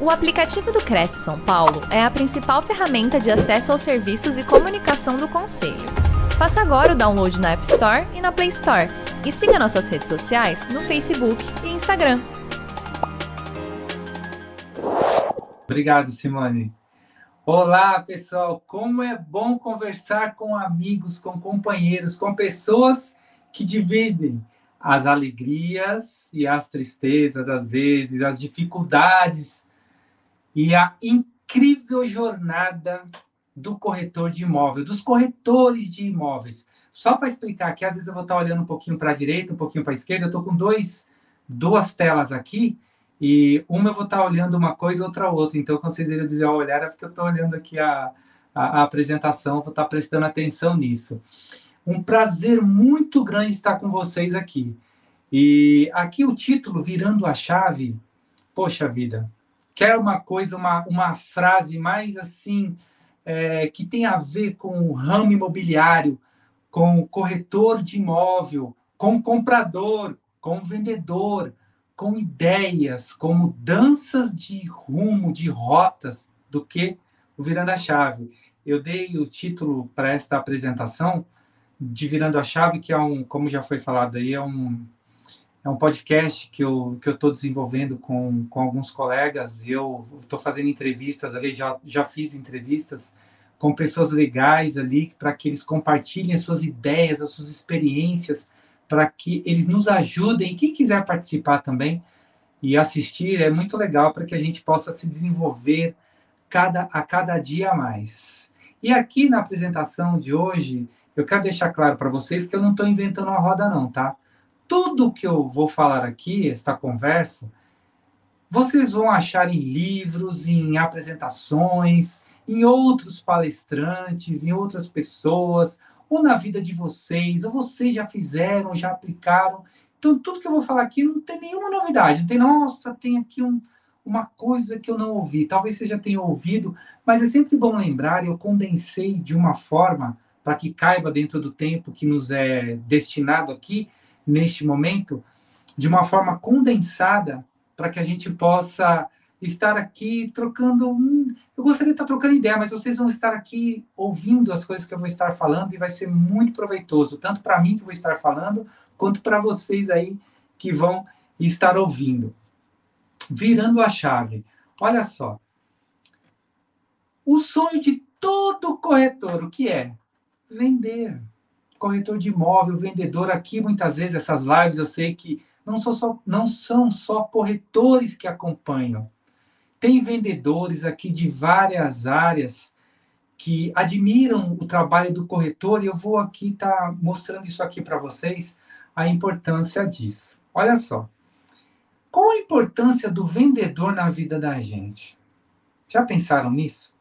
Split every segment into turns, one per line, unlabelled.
O aplicativo do Cresce São Paulo é a principal ferramenta de acesso aos serviços e comunicação do Conselho. Faça agora o download na App Store e na Play Store. E siga nossas redes sociais no Facebook e Instagram.
Obrigado, Simone. Olá, pessoal. Como é bom conversar com amigos, com companheiros, com pessoas que dividem as alegrias e as tristezas, às vezes, as dificuldades e a incrível jornada do corretor de imóvel, dos corretores de imóveis. Só para explicar que às vezes eu vou estar olhando um pouquinho para a direita, um pouquinho para a esquerda, eu estou com dois, duas telas aqui, e uma eu vou estar olhando uma coisa, outra outra. Então, quando vocês irem dizer ao olhar, é porque eu estou olhando aqui a, a, a apresentação, vou estar prestando atenção nisso. Um prazer muito grande estar com vocês aqui. E aqui o título, Virando a Chave, poxa vida, quer uma coisa, uma, uma frase mais assim, é, que tem a ver com o ramo imobiliário, com o corretor de imóvel, com o comprador, com o vendedor, com ideias, com mudanças de rumo, de rotas, do que o Virando a Chave. Eu dei o título para esta apresentação de Virando a Chave, que é um, como já foi falado aí, é um é um podcast que eu que eu estou desenvolvendo com, com alguns colegas. Eu estou fazendo entrevistas ali, já já fiz entrevistas com pessoas legais ali para que eles compartilhem as suas ideias, as suas experiências, para que eles nos ajudem. Quem quiser participar também e assistir é muito legal para que a gente possa se desenvolver cada a cada dia a mais. E aqui na apresentação de hoje, eu quero deixar claro para vocês que eu não estou inventando a roda não, tá? Tudo que eu vou falar aqui, esta conversa, vocês vão achar em livros, em apresentações, em outros palestrantes, em outras pessoas, ou na vida de vocês, ou vocês já fizeram, já aplicaram. Então, tudo que eu vou falar aqui não tem nenhuma novidade. Não tem, nossa, tem aqui um, uma coisa que eu não ouvi. Talvez você já tenha ouvido, mas é sempre bom lembrar. Eu condensei de uma forma para que caiba dentro do tempo que nos é destinado aqui, neste momento de uma forma condensada para que a gente possa estar aqui trocando. eu gostaria de estar trocando ideia, mas vocês vão estar aqui ouvindo as coisas que eu vou estar falando e vai ser muito proveitoso, tanto para mim que vou estar falando, quanto para vocês aí que vão estar ouvindo. Virando a chave. Olha só. O sonho de todo corretor, o que é? Vender corretor de imóvel, vendedor aqui, muitas vezes essas lives eu sei que não, são só, não são só corretores que acompanham. Tem vendedores aqui de várias áreas que admiram o trabalho do corretor e eu vou aqui estar tá mostrando isso aqui para vocês, a importância disso. Olha só. Qual a importância do vendedor na vida da gente? Já pensaram nisso?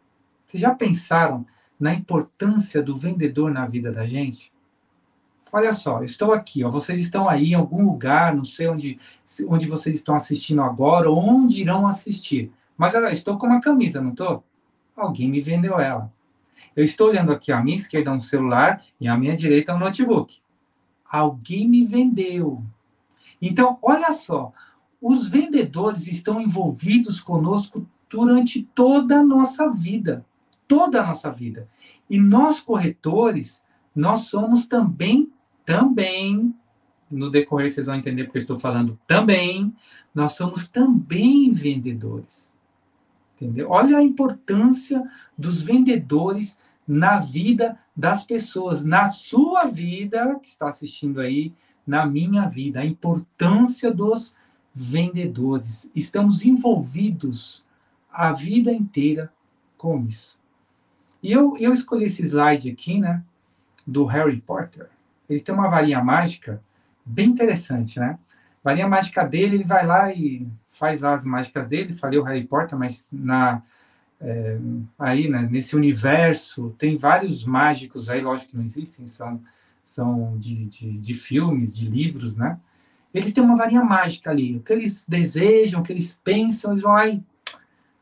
Vocês já pensaram na importância do vendedor na vida da gente? Olha só, estou aqui, ó, vocês estão aí em algum lugar, não sei onde, onde vocês estão assistindo agora, ou onde irão assistir. Mas olha, estou com uma camisa, não estou? Alguém me vendeu ela. Eu estou olhando aqui à minha esquerda um celular e à minha direita um notebook. Alguém me vendeu. Então, olha só, os vendedores estão envolvidos conosco durante toda a nossa vida. Toda a nossa vida. E nós, corretores, nós somos também também, no decorrer vocês vão entender porque eu estou falando também, nós somos também vendedores. Entendeu? Olha a importância dos vendedores na vida das pessoas, na sua vida, que está assistindo aí, na minha vida, a importância dos vendedores. Estamos envolvidos a vida inteira com isso. E eu, eu escolhi esse slide aqui, né, do Harry Potter ele tem uma varinha mágica bem interessante, né? Varinha mágica dele, ele vai lá e faz lá as mágicas dele, falei o Harry Potter, mas na é, aí, né, nesse universo, tem vários mágicos aí, lógico que não existem, são, são de, de, de filmes, de livros, né? Eles têm uma varinha mágica ali. O que eles desejam, o que eles pensam, eles vão lá e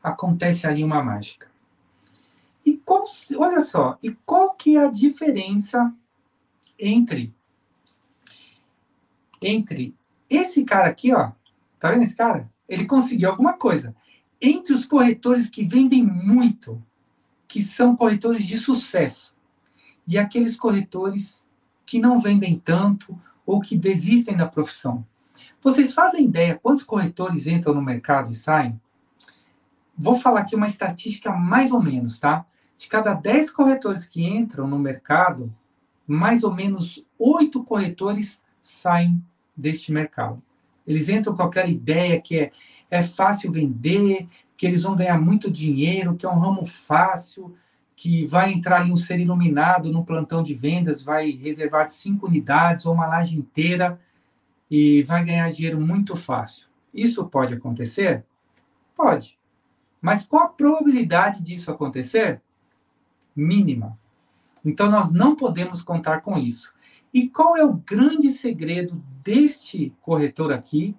acontece ali uma mágica. E qual, olha só, e qual que é a diferença entre entre esse cara aqui, ó, tá vendo esse cara? Ele conseguiu alguma coisa. Entre os corretores que vendem muito, que são corretores de sucesso, e aqueles corretores que não vendem tanto ou que desistem da profissão. Vocês fazem ideia quantos corretores entram no mercado e saem? Vou falar aqui uma estatística mais ou menos, tá? De cada 10 corretores que entram no mercado, mais ou menos 8 corretores saem deste mercado. Eles entram com aquela ideia que é, é fácil vender, que eles vão ganhar muito dinheiro, que é um ramo fácil, que vai entrar ali um ser iluminado no plantão de vendas, vai reservar cinco unidades ou uma laje inteira e vai ganhar dinheiro muito fácil. Isso pode acontecer? Pode. Mas qual a probabilidade disso acontecer? Mínima. Então nós não podemos contar com isso. E qual é o grande segredo deste corretor aqui,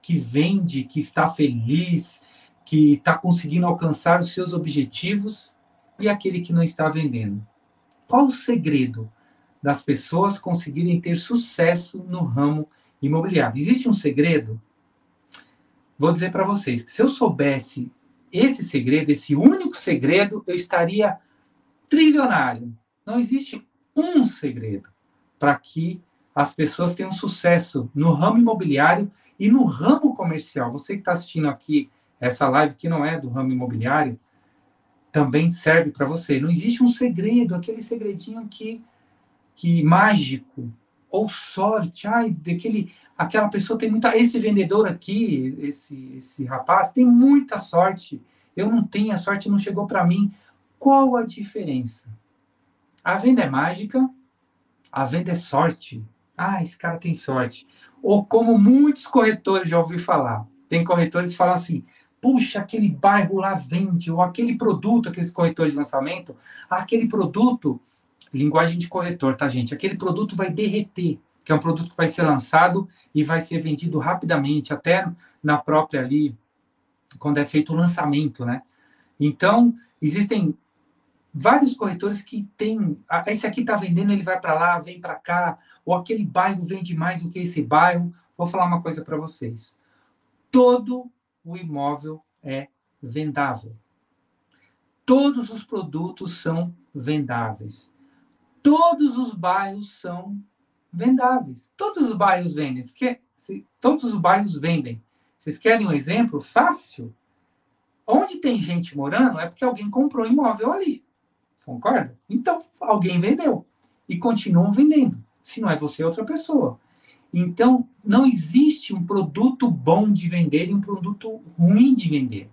que vende, que está feliz, que está conseguindo alcançar os seus objetivos, e aquele que não está vendendo? Qual o segredo das pessoas conseguirem ter sucesso no ramo imobiliário? Existe um segredo? Vou dizer para vocês que se eu soubesse esse segredo, esse único segredo, eu estaria trilionário. Não existe um segredo para que as pessoas tenham sucesso no ramo imobiliário e no ramo comercial. Você que está assistindo aqui essa live que não é do ramo imobiliário, também serve para você. Não existe um segredo, aquele segredinho que, que mágico ou sorte, ai, daquele, aquela pessoa tem muita, esse vendedor aqui, esse, esse rapaz tem muita sorte. Eu não tenho, a sorte não chegou para mim. Qual a diferença? A venda é mágica, a venda é sorte. Ah, esse cara tem sorte. Ou como muitos corretores já ouvi falar. Tem corretores que falam assim: puxa, aquele bairro lá vende, ou aquele produto, aqueles corretores de lançamento, aquele produto linguagem de corretor, tá, gente? Aquele produto vai derreter, que é um produto que vai ser lançado e vai ser vendido rapidamente, até na própria ali, quando é feito o lançamento, né? Então, existem vários corretores que têm, ah, esse aqui tá vendendo, ele vai para lá, vem para cá, ou aquele bairro vende mais do que esse bairro. Vou falar uma coisa para vocês. Todo o imóvel é vendável. Todos os produtos são vendáveis todos os bairros são vendáveis. Todos os bairros vendem. Todos os bairros vendem. Vocês querem um exemplo fácil? Onde tem gente morando é porque alguém comprou imóvel ali. Concorda? Então, alguém vendeu. E continuam vendendo. Se não é você, é outra pessoa. Então, não existe um produto bom de vender e um produto ruim de vender.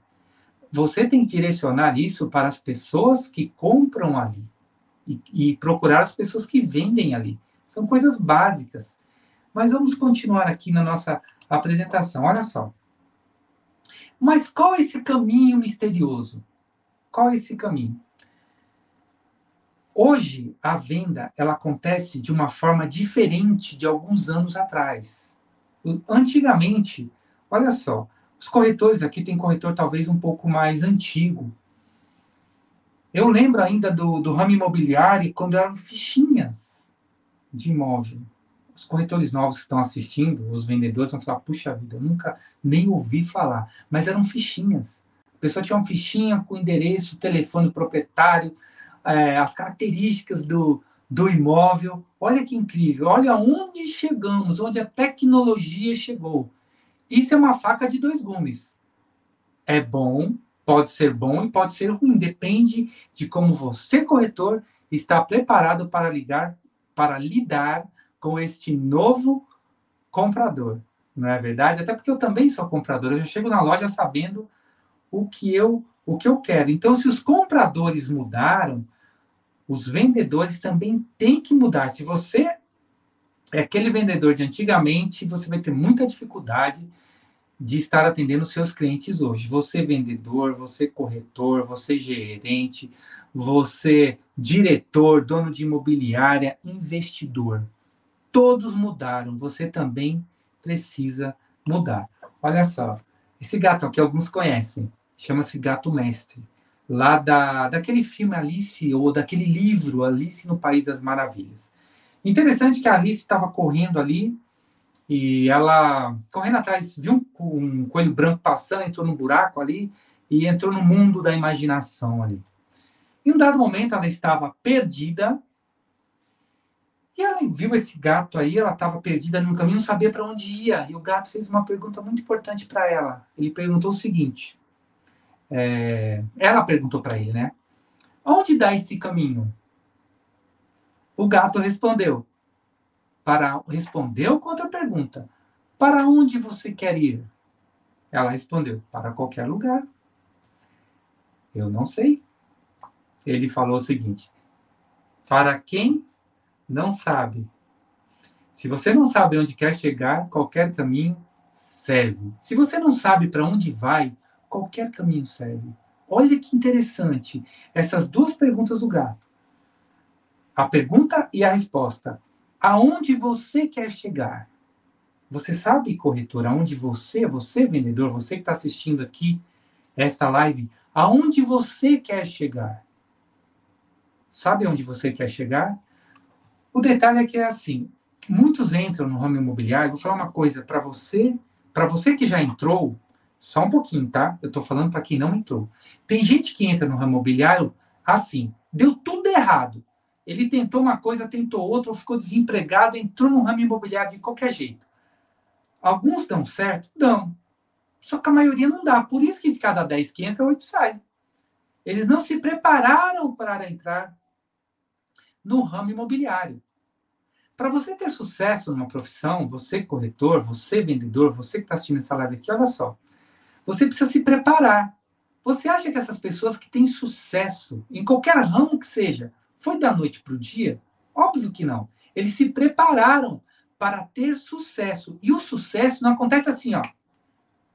Você tem que direcionar isso para as pessoas que compram ali e, e procurar as pessoas que vendem ali. São coisas básicas. Mas vamos continuar aqui na nossa apresentação. Olha só. Mas qual é esse caminho misterioso? Qual é esse caminho? Hoje, a venda ela acontece de uma forma diferente de alguns anos atrás. Antigamente, olha só, os corretores aqui tem corretor talvez um pouco mais antigo, eu lembro ainda do, do ramo imobiliário quando eram fichinhas de imóvel. Os corretores novos que estão assistindo, os vendedores vão falar: puxa vida, eu nunca nem ouvi falar. Mas eram fichinhas. A pessoa tinha uma fichinha com endereço, telefone do proprietário, é, as características do, do imóvel. Olha que incrível, olha onde chegamos, onde a tecnologia chegou. Isso é uma faca de dois gumes. É bom, Pode ser bom e pode ser ruim, depende de como você, corretor, está preparado para ligar, para lidar com este novo comprador. Não é verdade? Até porque eu também sou comprador, eu já chego na loja sabendo o que eu o que eu quero. Então, se os compradores mudaram, os vendedores também têm que mudar. Se você é aquele vendedor de antigamente, você vai ter muita dificuldade de estar atendendo seus clientes hoje. Você vendedor, você corretor, você gerente, você diretor, dono de imobiliária, investidor. Todos mudaram, você também precisa mudar. Olha só, esse gato aqui alguns conhecem, chama-se Gato Mestre, lá da, daquele filme Alice, ou daquele livro Alice no País das Maravilhas. Interessante que a Alice estava correndo ali e ela, correndo atrás, viu um, um, coelho branco passando, entrou num buraco ali, e entrou no mundo da imaginação ali. Em um dado momento, ela estava perdida e ela viu esse gato aí, ela estava perdida no caminho, não sabia para onde ia. E o gato fez uma pergunta muito importante para ela. Ele perguntou o seguinte: é, ela perguntou para ele, né? Onde dá esse caminho? O gato respondeu. Para respondeu com outra pergunta. Para onde você quer ir? Ela respondeu: Para qualquer lugar. Eu não sei. Ele falou o seguinte: Para quem não sabe. Se você não sabe onde quer chegar, qualquer caminho serve. Se você não sabe para onde vai, qualquer caminho serve. Olha que interessante essas duas perguntas do gato. A pergunta e a resposta. Aonde você quer chegar? Você sabe, corretor, aonde você, você vendedor, você que está assistindo aqui esta live, aonde você quer chegar? Sabe onde você quer chegar? O detalhe é que é assim, muitos entram no ramo imobiliário, vou falar uma coisa para você, para você que já entrou, só um pouquinho, tá? Eu estou falando para quem não entrou. Tem gente que entra no ramo imobiliário assim, deu tudo errado. Ele tentou uma coisa, tentou outra, ou ficou desempregado, entrou no ramo imobiliário de qualquer jeito. Alguns dão certo? Dão. Só que a maioria não dá. Por isso que de cada 10 que entra, 8 saem. Eles não se prepararam para entrar no ramo imobiliário. Para você ter sucesso numa profissão, você corretor, você vendedor, você que está assistindo essa live aqui, olha só. Você precisa se preparar. Você acha que essas pessoas que têm sucesso, em qualquer ramo que seja, foi da noite para o dia? Óbvio que não. Eles se prepararam para ter sucesso. E o sucesso não acontece assim, ó,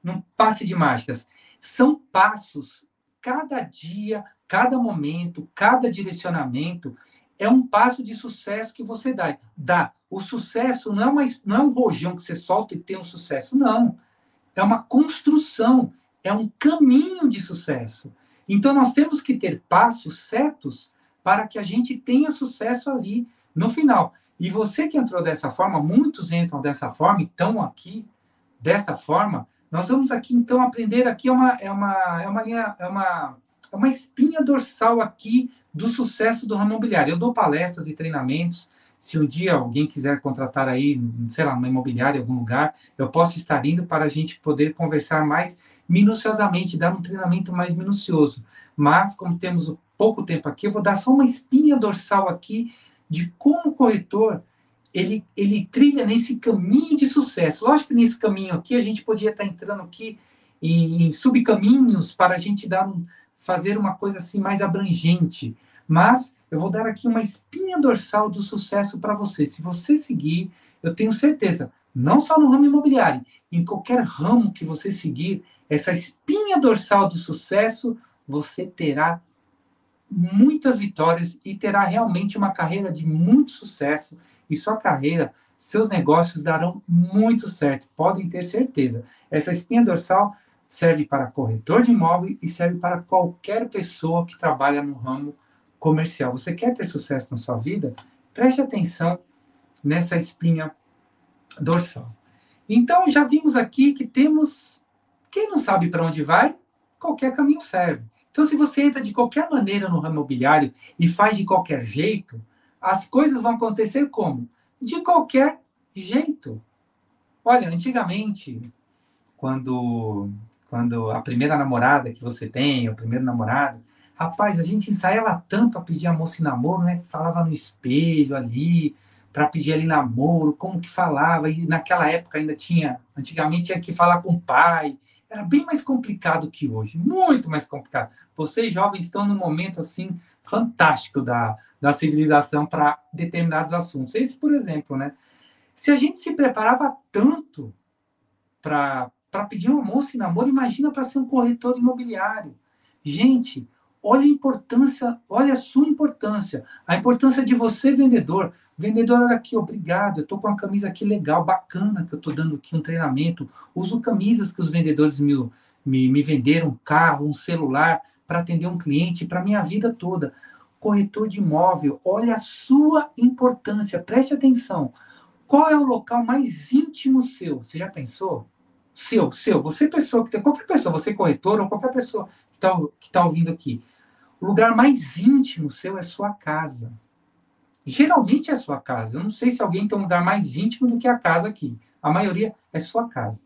num passe de mágicas. São passos. Cada dia, cada momento, cada direcionamento é um passo de sucesso que você dá. dá. O sucesso não é, uma, não é um rojão que você solta e tem um sucesso, não. É uma construção, é um caminho de sucesso. Então, nós temos que ter passos certos para que a gente tenha sucesso ali no final. E você que entrou dessa forma, muitos entram dessa forma, estão aqui dessa forma. Nós vamos aqui, então, aprender aqui é uma, é uma, é uma linha, é uma é uma espinha dorsal aqui do sucesso do ramo imobiliário. Eu dou palestras e treinamentos. Se um dia alguém quiser contratar aí, sei lá, uma imobiliária algum lugar, eu posso estar indo para a gente poder conversar mais minuciosamente, dar um treinamento mais minucioso. Mas, como temos pouco tempo aqui, eu vou dar só uma espinha dorsal aqui de como o corretor ele, ele trilha nesse caminho de sucesso. Lógico que nesse caminho aqui a gente podia estar entrando aqui em, em subcaminhos para a gente dar um, fazer uma coisa assim mais abrangente, mas eu vou dar aqui uma espinha dorsal do sucesso para você. Se você seguir, eu tenho certeza, não só no ramo imobiliário, em qualquer ramo que você seguir, essa espinha dorsal do sucesso, você terá muitas vitórias e terá realmente uma carreira de muito sucesso e sua carreira, seus negócios darão muito certo, podem ter certeza. Essa espinha dorsal serve para corretor de imóvel e serve para qualquer pessoa que trabalha no ramo comercial. Você quer ter sucesso na sua vida? Preste atenção nessa espinha dorsal. Então, já vimos aqui que temos. Quem não sabe para onde vai, qualquer caminho serve. Então, se você entra de qualquer maneira no ramo imobiliário e faz de qualquer jeito, as coisas vão acontecer como? De qualquer jeito. Olha, antigamente, quando quando a primeira namorada que você tem, o primeiro namorado, rapaz, a gente ensaiava tanto a pedir a moça em namoro, né? Falava no espelho ali, para pedir ali namoro, como que falava, e naquela época ainda tinha, antigamente tinha que falar com o pai, era bem mais complicado que hoje, muito mais complicado. Vocês jovens estão num momento assim fantástico da, da civilização para determinados assuntos. Esse, por exemplo, né? Se a gente se preparava tanto para pedir uma moça em namoro, imagina para ser um corretor imobiliário. Gente, olha a importância, olha a sua importância, a importância de você, vendedor. Vendedor, olha aqui, obrigado, eu estou com uma camisa aqui legal, bacana, que eu estou dando aqui um treinamento. Uso camisas que os vendedores me, me, me venderam, um carro, um celular, para atender um cliente, para minha vida toda. Corretor de imóvel, olha a sua importância, preste atenção. Qual é o local mais íntimo seu? Você já pensou? seu, seu, você pessoa que tem, qualquer pessoa, você corretor ou qualquer pessoa está que tá ouvindo aqui. O lugar mais íntimo seu é sua casa. Geralmente é sua casa. Eu não sei se alguém tem um lugar mais íntimo do que a casa aqui. A maioria é sua casa.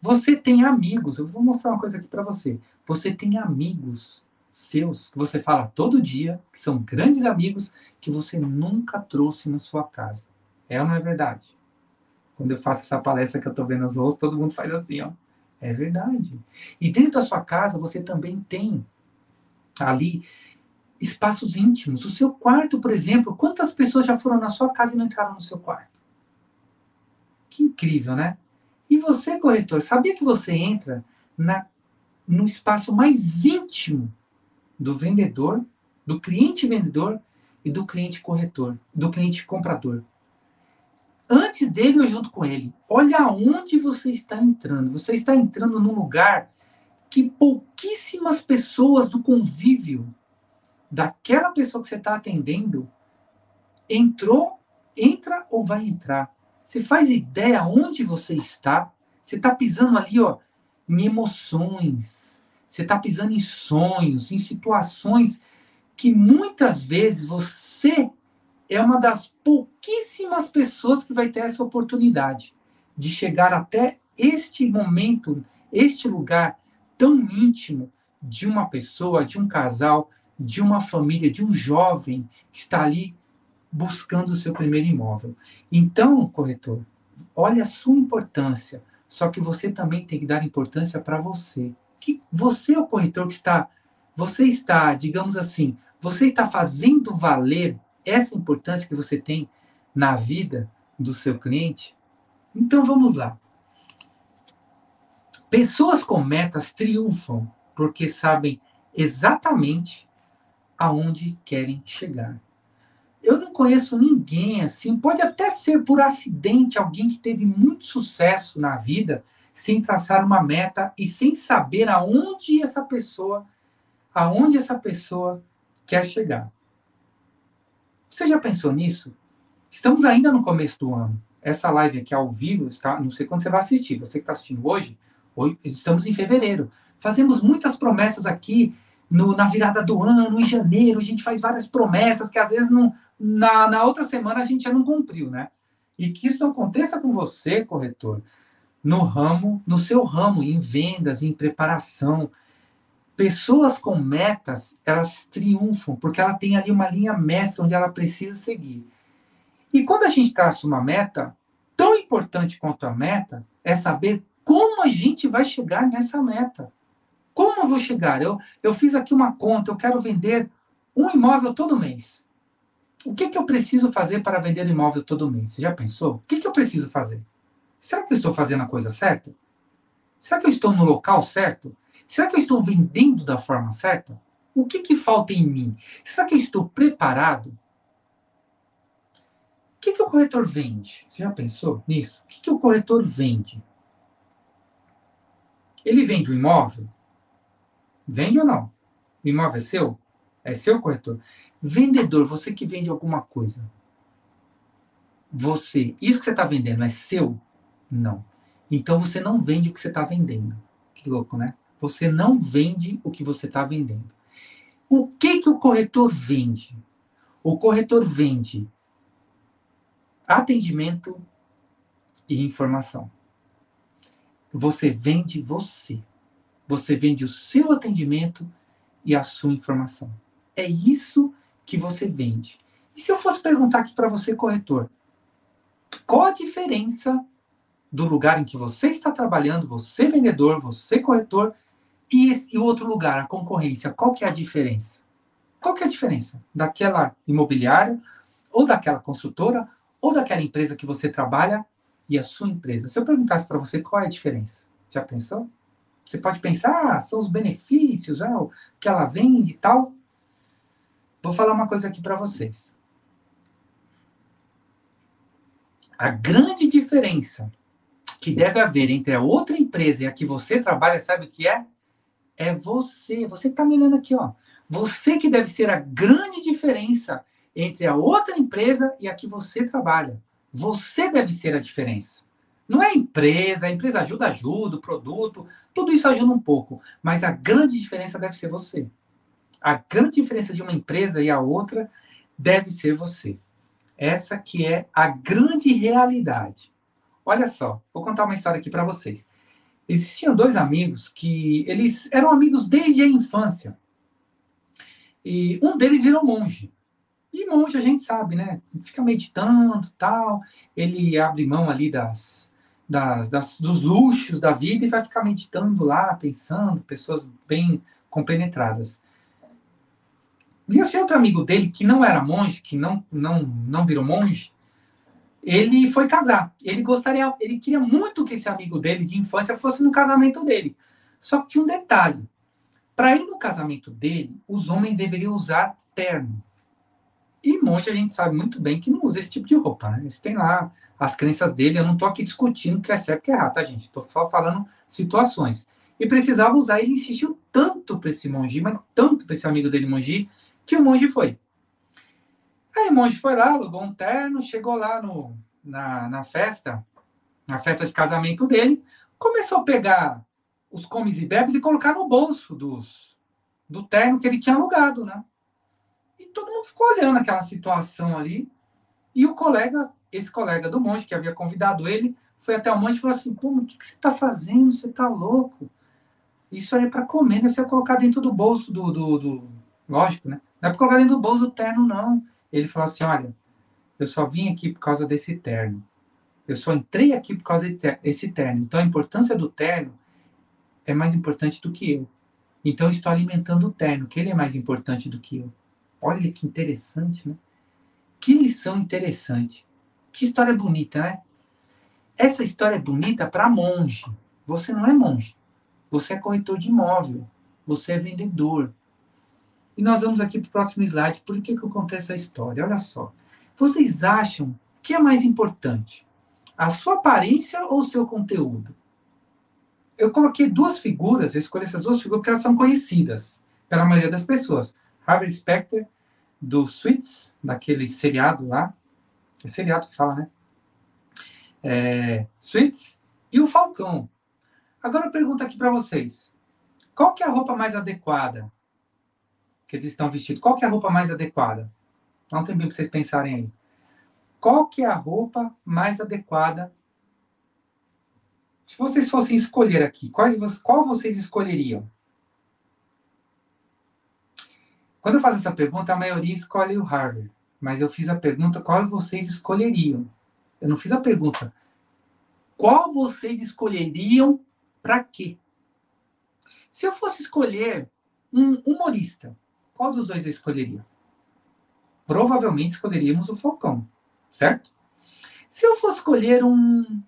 Você tem amigos. Eu vou mostrar uma coisa aqui para você. Você tem amigos seus que você fala todo dia, que são grandes amigos, que você nunca trouxe na sua casa. É ou não é verdade? Quando eu faço essa palestra que eu estou vendo as rostos, todo mundo faz assim, ó. É verdade. E dentro da sua casa você também tem ali espaços íntimos. O seu quarto, por exemplo, quantas pessoas já foram na sua casa e não entraram no seu quarto? Que incrível, né? E você, corretor, sabia que você entra na, no espaço mais íntimo do vendedor, do cliente vendedor e do cliente corretor, do cliente comprador? Antes dele ou junto com ele. Olha aonde você está entrando. Você está entrando num lugar que pouquíssimas pessoas do convívio daquela pessoa que você está atendendo entrou, entra ou vai entrar. Você faz ideia onde você está? Você está pisando ali, ó, em emoções. Você está pisando em sonhos, em situações que muitas vezes você é uma das pouquíssimas pessoas que vai ter essa oportunidade de chegar até este momento, este lugar tão íntimo de uma pessoa, de um casal, de uma família, de um jovem que está ali buscando o seu primeiro imóvel. Então, corretor, olha a sua importância, só que você também tem que dar importância para você. Que você é o corretor que está, você está, digamos assim, você está fazendo valer essa importância que você tem na vida do seu cliente? Então vamos lá. Pessoas com metas triunfam porque sabem exatamente aonde querem chegar. Eu não conheço ninguém assim, pode até ser por acidente alguém que teve muito sucesso na vida sem traçar uma meta e sem saber aonde essa pessoa aonde essa pessoa quer chegar. Você já pensou nisso? Estamos ainda no começo do ano. Essa live aqui ao vivo está, não sei quando você vai assistir. Você que está assistindo hoje, Estamos em fevereiro. Fazemos muitas promessas aqui no, na virada do ano, em janeiro. A gente faz várias promessas que às vezes não, na, na outra semana a gente já não cumpriu, né? E que isso não aconteça com você, corretor, no ramo, no seu ramo, em vendas, em preparação. Pessoas com metas, elas triunfam, porque ela tem ali uma linha mestra onde ela precisa seguir. E quando a gente traça uma meta, tão importante quanto a meta é saber como a gente vai chegar nessa meta? Como eu vou chegar? Eu, eu fiz aqui uma conta, eu quero vender um imóvel todo mês. O que, que eu preciso fazer para vender um imóvel todo mês? Você já pensou? O que, que eu preciso fazer? Será que eu estou fazendo a coisa certa? Será que eu estou no local certo? Será que eu estou vendendo da forma certa? O que, que falta em mim? Será que eu estou preparado? O que, que o corretor vende? Você já pensou nisso? O que, que o corretor vende? Ele vende o imóvel? Vende ou não? O imóvel é seu? É seu, corretor? Vendedor, você que vende alguma coisa. Você, isso que você está vendendo é seu? Não. Então você não vende o que você está vendendo. Que louco, né? Você não vende o que você está vendendo. O que que o corretor vende? O corretor vende atendimento e informação. Você vende você. Você vende o seu atendimento e a sua informação. É isso que você vende. E se eu fosse perguntar aqui para você, corretor, qual a diferença do lugar em que você está trabalhando, você vendedor, você corretor, e, o outro lugar, a concorrência, qual que é a diferença? Qual que é a diferença daquela imobiliária, ou daquela construtora, ou daquela empresa que você trabalha e a sua empresa. Se eu perguntasse para você qual é a diferença, já pensou? Você pode pensar, ah, são os benefícios, ah, o que ela vende e tal. Vou falar uma coisa aqui para vocês. A grande diferença que deve haver entre a outra empresa e a que você trabalha, sabe o que é? É você. Você que está me olhando aqui, ó. Você que deve ser a grande diferença entre a outra empresa e a que você trabalha. Você deve ser a diferença. Não é a empresa, a empresa ajuda, ajuda, o produto, tudo isso ajuda um pouco, mas a grande diferença deve ser você. A grande diferença de uma empresa e a outra deve ser você. Essa que é a grande realidade. Olha só, vou contar uma história aqui para vocês. Existiam dois amigos que eles eram amigos desde a infância. E um deles virou monge. E monge a gente sabe, né? Fica meditando, tal. Ele abre mão ali das, das, das, dos luxos da vida e vai ficar meditando lá, pensando, pessoas bem compenetradas. E esse outro amigo dele, que não era monge, que não, não, não virou monge, ele foi casar. Ele gostaria, ele queria muito que esse amigo dele de infância fosse no casamento dele. Só que tinha um detalhe. Para ir no casamento dele, os homens deveriam usar terno. E monge a gente sabe muito bem que não usa esse tipo de roupa, né? Eles têm lá as crenças dele. Eu não estou aqui discutindo o que é certo e o que é errado, tá, gente? Estou só falando situações. E precisava usar. Ele insistiu tanto para esse monge, mas tanto para esse amigo dele, monge, que o monge foi. Aí o monge foi lá, alugou um terno, chegou lá no, na, na festa, na festa de casamento dele, começou a pegar os comes e bebes e colocar no bolso dos, do terno que ele tinha alugado, né? Todo mundo ficou olhando aquela situação ali. E o colega, esse colega do monge que havia convidado ele, foi até o monge e falou assim: Pô, o que, que você está fazendo? Você está louco? Isso aí é para comer, deve ser colocar dentro do bolso do, do, do. Lógico, né? Não é para colocar dentro do bolso do terno, não. Ele falou assim: Olha, eu só vim aqui por causa desse terno. Eu só entrei aqui por causa desse terno. Então a importância do terno é mais importante do que eu. Então eu estou alimentando o terno, que ele é mais importante do que eu. Olha que interessante, né? Que lição interessante. Que história bonita, né? Essa história é bonita para monge. Você não é monge. Você é corretor de imóvel. Você é vendedor. E nós vamos aqui para o próximo slide. Por que, que eu contei essa história? Olha só. Vocês acham que é mais importante? A sua aparência ou o seu conteúdo? Eu coloquei duas figuras, eu escolhi essas duas figuras porque elas são conhecidas pela maioria das pessoas. Harvey Specter do Suits, daquele seriado lá. É seriado que fala, né? É, Suits e o Falcão. Agora eu pergunto aqui para vocês. Qual que é a roupa mais adequada que eles estão vestidos? Qual que é a roupa mais adequada? Dá um tempinho para vocês pensarem aí. Qual que é a roupa mais adequada? Se vocês fossem escolher aqui, quais, qual vocês escolheriam? Quando eu faço essa pergunta, a maioria escolhe o Harvard. Mas eu fiz a pergunta qual vocês escolheriam. Eu não fiz a pergunta qual vocês escolheriam para quê? Se eu fosse escolher um humorista, qual dos dois eu escolheria? Provavelmente escolheríamos o Falcão, certo? Se eu fosse escolher um,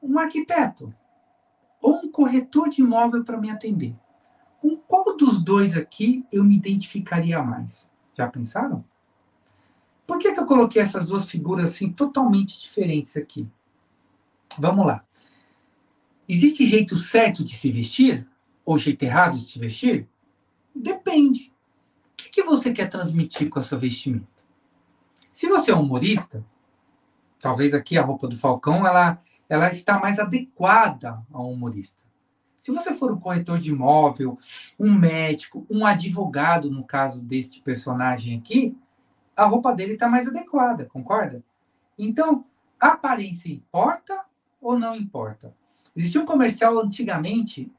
um arquiteto ou um corretor de imóvel para me atender, qual dos dois aqui eu me identificaria mais? Já pensaram? Por que, que eu coloquei essas duas figuras assim totalmente diferentes aqui? Vamos lá. Existe jeito certo de se vestir? Ou jeito errado de se vestir? Depende. O que, que você quer transmitir com a sua vestimenta? Se você é um humorista, talvez aqui a roupa do Falcão ela, ela está mais adequada ao humorista. Se você for um corretor de imóvel, um médico, um advogado, no caso deste personagem aqui, a roupa dele está mais adequada, concorda? Então, aparência importa ou não importa? Existia um comercial antigamente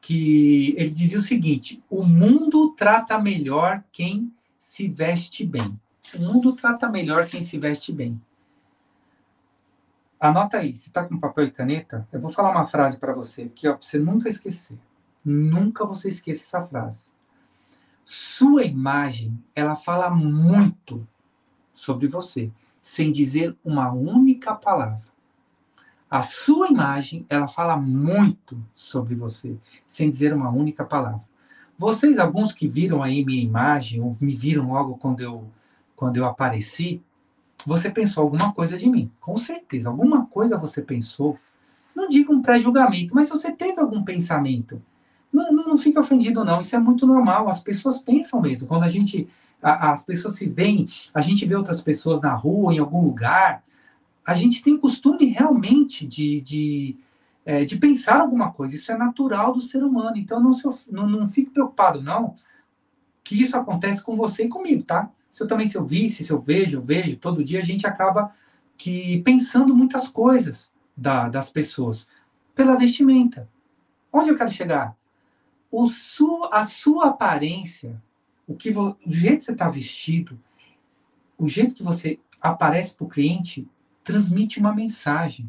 que ele dizia o seguinte: o mundo trata melhor quem se veste bem. O mundo trata melhor quem se veste bem. Anota aí, você está com papel e caneta? Eu vou falar uma frase para você aqui, ó, para você nunca esquecer. Nunca você esqueça essa frase. Sua imagem, ela fala muito sobre você, sem dizer uma única palavra. A sua imagem, ela fala muito sobre você, sem dizer uma única palavra. Vocês, alguns que viram aí minha imagem, ou me viram logo quando eu, quando eu apareci, você pensou alguma coisa de mim. Com certeza, alguma coisa você pensou. Não diga um pré-julgamento, mas você teve algum pensamento. Não, não, não fique ofendido, não. Isso é muito normal. As pessoas pensam mesmo. Quando a gente. A, as pessoas se veem, a gente vê outras pessoas na rua, em algum lugar. a gente tem costume realmente de, de, é, de pensar alguma coisa. Isso é natural do ser humano. Então, não, se, não, não fique preocupado, não, que isso acontece com você e comigo, tá? Se eu também, se eu visse, se eu vejo, eu vejo, todo dia a gente acaba que pensando muitas coisas da, das pessoas pela vestimenta. Onde eu quero chegar? O su, a sua aparência, o que vo, o jeito que você está vestido, o jeito que você aparece para o cliente, transmite uma mensagem.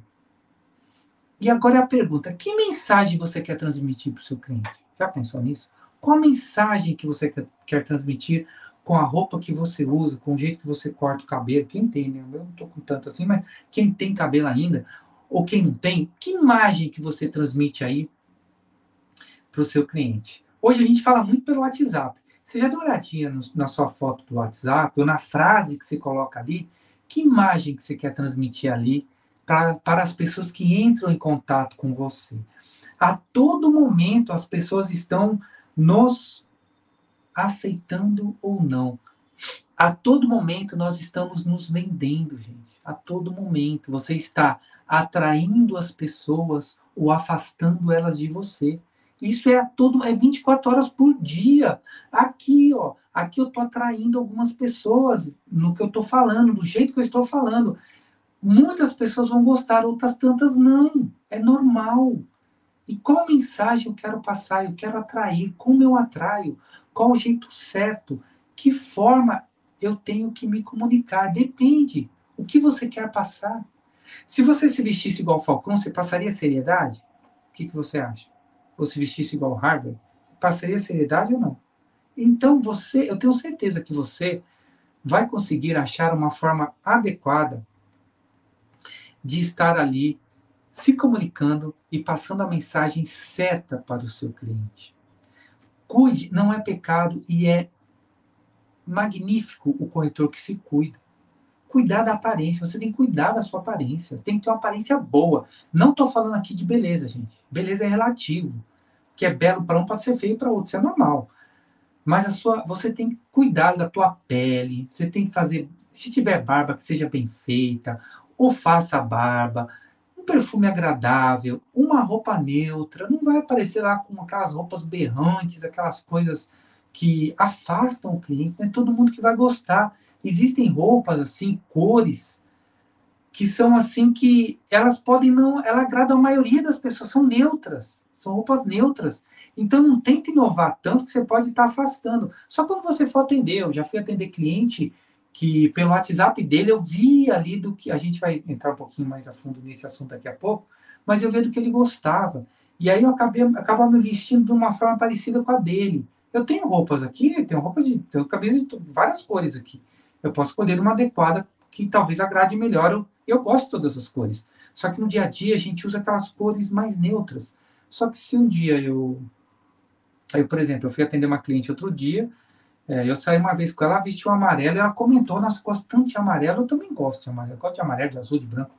E agora a pergunta: que mensagem você quer transmitir para o seu cliente? Já pensou nisso? Qual a mensagem que você quer transmitir com a roupa que você usa, com o jeito que você corta o cabelo? Quem tem, né? Eu não estou com tanto assim, mas quem tem cabelo ainda, ou quem não tem, que imagem que você transmite aí para o seu cliente? Hoje a gente fala muito pelo WhatsApp. Você já deu uma olhadinha no, na sua foto do WhatsApp ou na frase que você coloca ali? Que imagem que você quer transmitir ali para as pessoas que entram em contato com você? A todo momento as pessoas estão nos aceitando ou não. A todo momento nós estamos nos vendendo, gente. A todo momento você está atraindo as pessoas ou afastando elas de você. Isso é todo é 24 horas por dia. Aqui, ó, aqui eu tô atraindo algumas pessoas no que eu tô falando, do jeito que eu estou falando. Muitas pessoas vão gostar, outras tantas não. É normal. E qual mensagem eu quero passar? Eu quero atrair. Como eu atraio? Qual o jeito certo? Que forma eu tenho que me comunicar? Depende. O que você quer passar? Se você se vestisse igual Falcão, você passaria seriedade? O que, que você acha? Ou se vestisse igual Harvard, passaria seriedade ou não? Então você, eu tenho certeza que você vai conseguir achar uma forma adequada de estar ali se comunicando e passando a mensagem certa para o seu cliente. Cuide, não é pecado e é magnífico o corretor que se cuida cuidar da aparência, você tem que cuidar da sua aparência, você tem que ter uma aparência boa. Não estou falando aqui de beleza, gente. Beleza é relativo. O que é belo para um pode ser feio para outro, isso é normal. Mas a sua, você tem que cuidar da tua pele, você tem que fazer, se tiver barba que seja bem feita, ou faça a barba, um perfume agradável, uma roupa neutra, não vai aparecer lá com aquelas roupas berrantes, aquelas coisas que afastam o cliente, não é todo mundo que vai gostar. Existem roupas assim, cores, que são assim que elas podem não, ela agrada a maioria das pessoas, são neutras, são roupas neutras. Então não tenta inovar tanto que você pode estar afastando. Só quando você for atender, eu já fui atender cliente que pelo WhatsApp dele eu vi ali do que a gente vai entrar um pouquinho mais a fundo nesse assunto daqui a pouco, mas eu vi do que ele gostava. E aí eu acabei acabava me vestindo de uma forma parecida com a dele. Eu tenho roupas aqui, tenho roupas de tenho camisas de várias cores aqui eu posso escolher uma adequada que talvez agrade melhor. Eu, eu gosto de todas as cores. Só que no dia a dia a gente usa aquelas cores mais neutras. Só que se um dia eu. Aí, por exemplo, eu fui atender uma cliente outro dia, é, eu saí uma vez com ela, ela vestiu amarelo, e ela comentou, nossa, gosto tanto de amarelo, eu também gosto de amarelo, gosto de amarelo, de azul, de branco.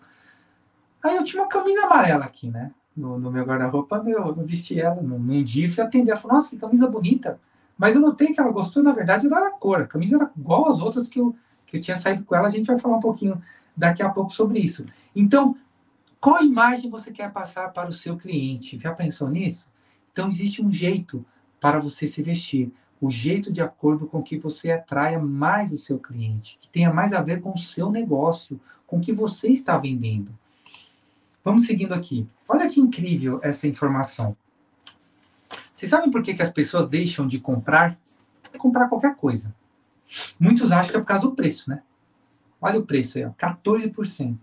Aí eu tinha uma camisa amarela aqui, né? No, no meu guarda-roupa, eu, eu, vesti ela num, dia fui atender. Ela falou, nossa, que camisa bonita. Mas eu notei que ela gostou, na verdade, da cor. A camisa era igual às outras que eu, que eu tinha saído com ela. A gente vai falar um pouquinho daqui a pouco sobre isso. Então, qual imagem você quer passar para o seu cliente? Já pensou nisso? Então, existe um jeito para você se vestir. O jeito de acordo com que você atraia mais o seu cliente, que tenha mais a ver com o seu negócio, com o que você está vendendo. Vamos seguindo aqui. Olha que incrível essa informação. Vocês sabem por que, que as pessoas deixam de comprar? Comprar qualquer coisa. Muitos acham que é por causa do preço, né? Olha o preço aí, ó, 14%.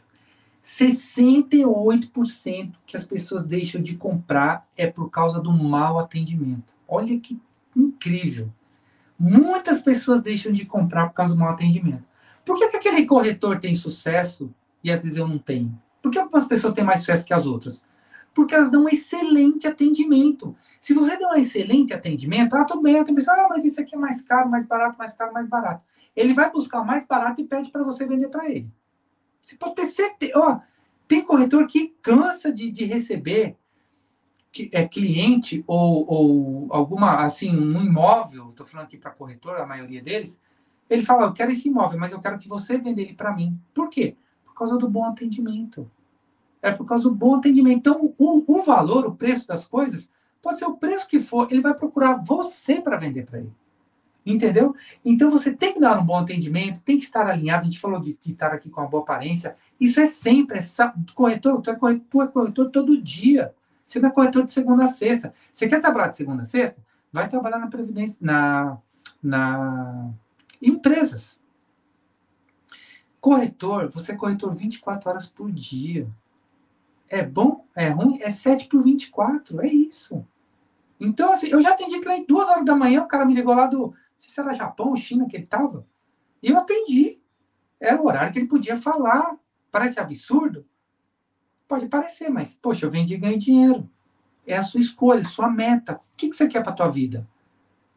68% que as pessoas deixam de comprar é por causa do mau atendimento. Olha que incrível. Muitas pessoas deixam de comprar por causa do mau atendimento. Por que, que aquele corretor tem sucesso e às vezes eu não tenho? Por que algumas pessoas têm mais sucesso que as outras? Porque elas dão um excelente atendimento. Se você der um excelente atendimento, ah, tudo bem, a pessoa, ah, mas isso aqui é mais caro, mais barato, mais caro, mais barato. Ele vai buscar o mais barato e pede para você vender para ele. Você pode ter certeza. Tem corretor que cansa de, de receber é cliente ou, ou alguma, assim, um imóvel, estou falando aqui para corretor, a maioria deles, ele fala, eu quero esse imóvel, mas eu quero que você venda ele para mim. Por quê? Por causa do bom atendimento. É por causa do bom atendimento. Então, o, o valor, o preço das coisas, pode ser o preço que for, ele vai procurar você para vender para ele. Entendeu? Então você tem que dar um bom atendimento, tem que estar alinhado. A gente falou de, de estar aqui com uma boa aparência. Isso é sempre, é corretor, tu é corretor, tu é corretor todo dia. Você é corretor de segunda a sexta. Você quer trabalhar de segunda a sexta? Vai trabalhar na Previdência, na, na empresas. Corretor, você é corretor 24 horas por dia. É bom? É ruim? É 7 por 24. É isso. Então, assim, eu já atendi cliente duas horas da manhã, o cara me ligou lá do, se era Japão China que ele estava. E eu atendi. Era o horário que ele podia falar. Parece absurdo? Pode parecer, mas, poxa, eu vendi e ganhei dinheiro. É a sua escolha, sua meta. O que, que você quer para a tua vida?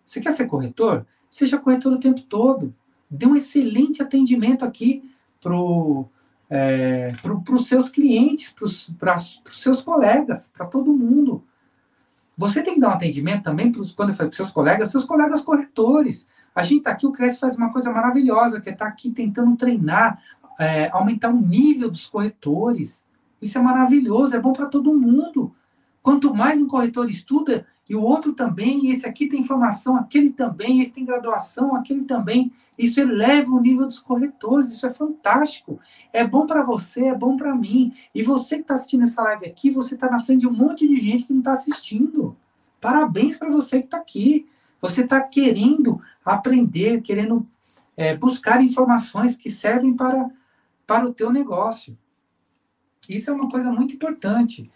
Você quer ser corretor? Seja corretor o tempo todo. Dê um excelente atendimento aqui para é, os seus clientes, para os seus colegas, para todo mundo. Você tem que dar um atendimento também, pros, quando eu falei seus colegas, seus colegas corretores. A gente está aqui, o Cresce faz uma coisa maravilhosa, que é estar tá aqui tentando treinar, é, aumentar o nível dos corretores. Isso é maravilhoso, é bom para todo mundo. Quanto mais um corretor estuda, e o outro também, esse aqui tem formação, aquele também, esse tem graduação, aquele também. Isso eleva o nível dos corretores, isso é fantástico. É bom para você, é bom para mim. E você que está assistindo essa live aqui, você está na frente de um monte de gente que não está assistindo. Parabéns para você que está aqui. Você está querendo aprender, querendo é, buscar informações que servem para, para o teu negócio. Isso é uma coisa muito importante.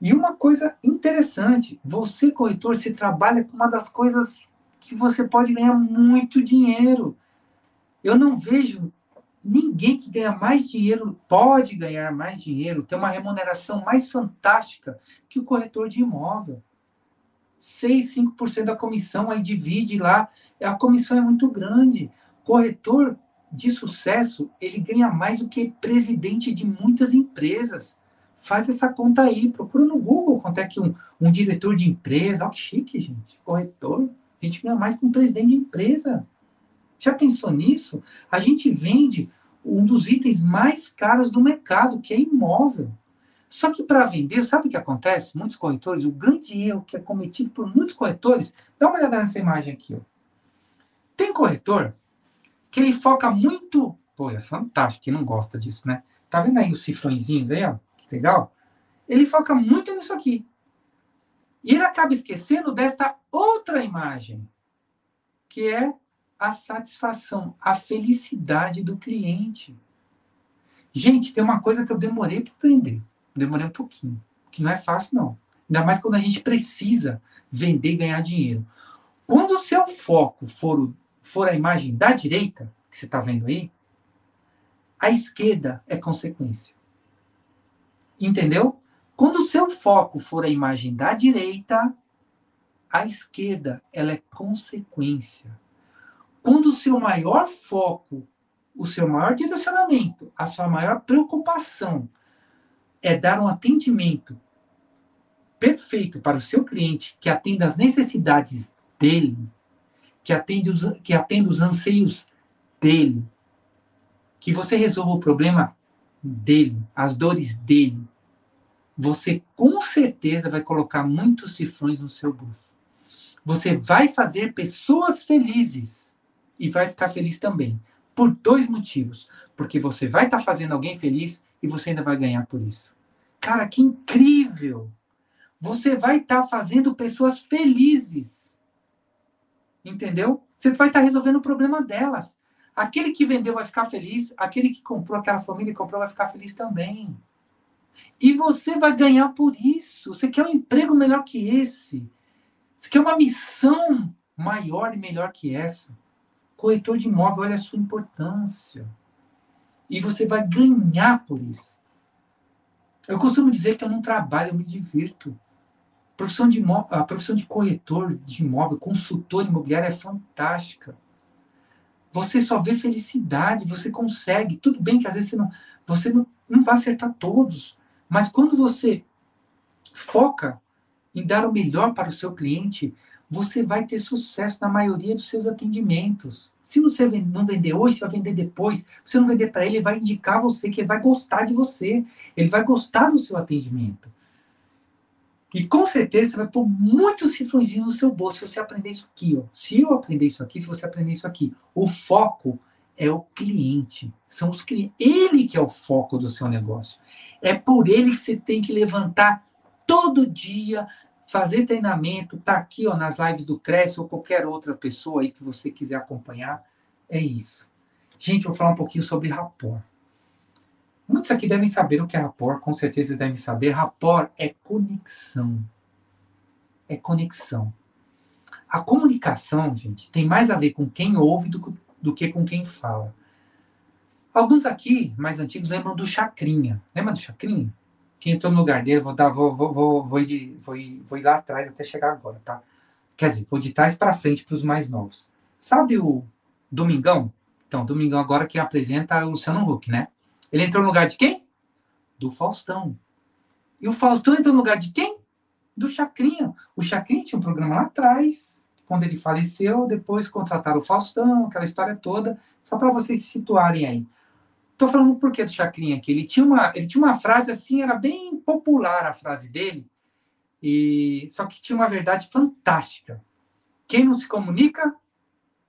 E uma coisa interessante, você, corretor, se trabalha com uma das coisas que você pode ganhar muito dinheiro. Eu não vejo ninguém que ganha mais dinheiro, pode ganhar mais dinheiro, ter uma remuneração mais fantástica que o corretor de imóvel. 6, 5% da comissão, aí divide lá, a comissão é muito grande. Corretor de sucesso, ele ganha mais do que presidente de muitas empresas. Faz essa conta aí, procura no Google quanto é que um, um diretor de empresa, olha que chique, gente, corretor, a gente ganha mais que um presidente de empresa. Já pensou nisso? A gente vende um dos itens mais caros do mercado, que é imóvel. Só que para vender, sabe o que acontece? Muitos corretores, o grande erro que é cometido por muitos corretores, dá uma olhada nessa imagem aqui. Ó. Tem corretor que ele foca muito. Pô, é fantástico, quem não gosta disso, né? Tá vendo aí os cifrõezinhos aí, ó? Legal? Ele foca muito nisso aqui. E ele acaba esquecendo desta outra imagem, que é a satisfação, a felicidade do cliente. Gente, tem uma coisa que eu demorei para aprender. Demorei um pouquinho. Que não é fácil, não. Ainda mais quando a gente precisa vender e ganhar dinheiro. Quando o seu foco for, for a imagem da direita, que você está vendo aí, a esquerda é consequência. Entendeu? Quando o seu foco for a imagem da direita, a esquerda ela é consequência. Quando o seu maior foco, o seu maior direcionamento, a sua maior preocupação é dar um atendimento perfeito para o seu cliente, que atenda às necessidades dele, que atende os, que atenda os anseios dele, que você resolva o problema dele, as dores dele, você com certeza vai colocar muitos cifrões no seu bolso. Você vai fazer pessoas felizes e vai ficar feliz também. Por dois motivos. Porque você vai estar tá fazendo alguém feliz e você ainda vai ganhar por isso. Cara, que incrível! Você vai estar tá fazendo pessoas felizes. Entendeu? Você vai estar tá resolvendo o problema delas. Aquele que vendeu vai ficar feliz, aquele que comprou, aquela família que comprou vai ficar feliz também. E você vai ganhar por isso. Você quer um emprego melhor que esse? Você quer uma missão maior e melhor que essa? Corretor de imóvel, olha a sua importância. E você vai ganhar por isso. Eu costumo dizer que eu não trabalho, eu me divirto. Profissão de, a profissão de corretor de imóvel, consultor imobiliário é fantástica. Você só vê felicidade, você consegue. Tudo bem que às vezes você não, você não, não vai acertar todos, mas quando você foca em dar o melhor para o seu cliente, você vai ter sucesso na maioria dos seus atendimentos. Se você não vender hoje, você vai vender depois. Se você não vender para ele, ele vai indicar você, que ele vai gostar de você. Ele vai gostar do seu atendimento. E com certeza você vai pôr muitos cifrõezinhos no seu bolso se você aprender isso aqui. Ó. Se eu aprender isso aqui, se você aprender isso aqui. O foco é o cliente. São os clientes. Ele que é o foco do seu negócio. É por ele que você tem que levantar todo dia, fazer treinamento, tá aqui ó, nas lives do Cresce ou qualquer outra pessoa aí que você quiser acompanhar. É isso. Gente, vou falar um pouquinho sobre rapport. Muitos aqui devem saber o que é rapport, com certeza devem saber. Rapport é conexão. É conexão. A comunicação, gente, tem mais a ver com quem ouve do, do que com quem fala. Alguns aqui, mais antigos, lembram do Chacrinha. Lembra do Chacrinha? Quem entrou no lugar dele, vou, dar, vou, vou, vou, vou, ir de, vou, ir, vou ir lá atrás até chegar agora, tá? Quer dizer, vou de trás para frente para os mais novos. Sabe o Domingão? Então, Domingão agora que apresenta o Luciano Huck, né? Ele entrou no lugar de quem? Do Faustão. E o Faustão entrou no lugar de quem? Do Chacrinha. O Chacrinha tinha um programa lá atrás, quando ele faleceu, depois contrataram o Faustão, aquela história toda, só para vocês se situarem aí. Tô falando por que do Chacrinha aqui. Ele tinha, uma, ele tinha uma frase assim, era bem popular a frase dele, e só que tinha uma verdade fantástica. Quem não se comunica,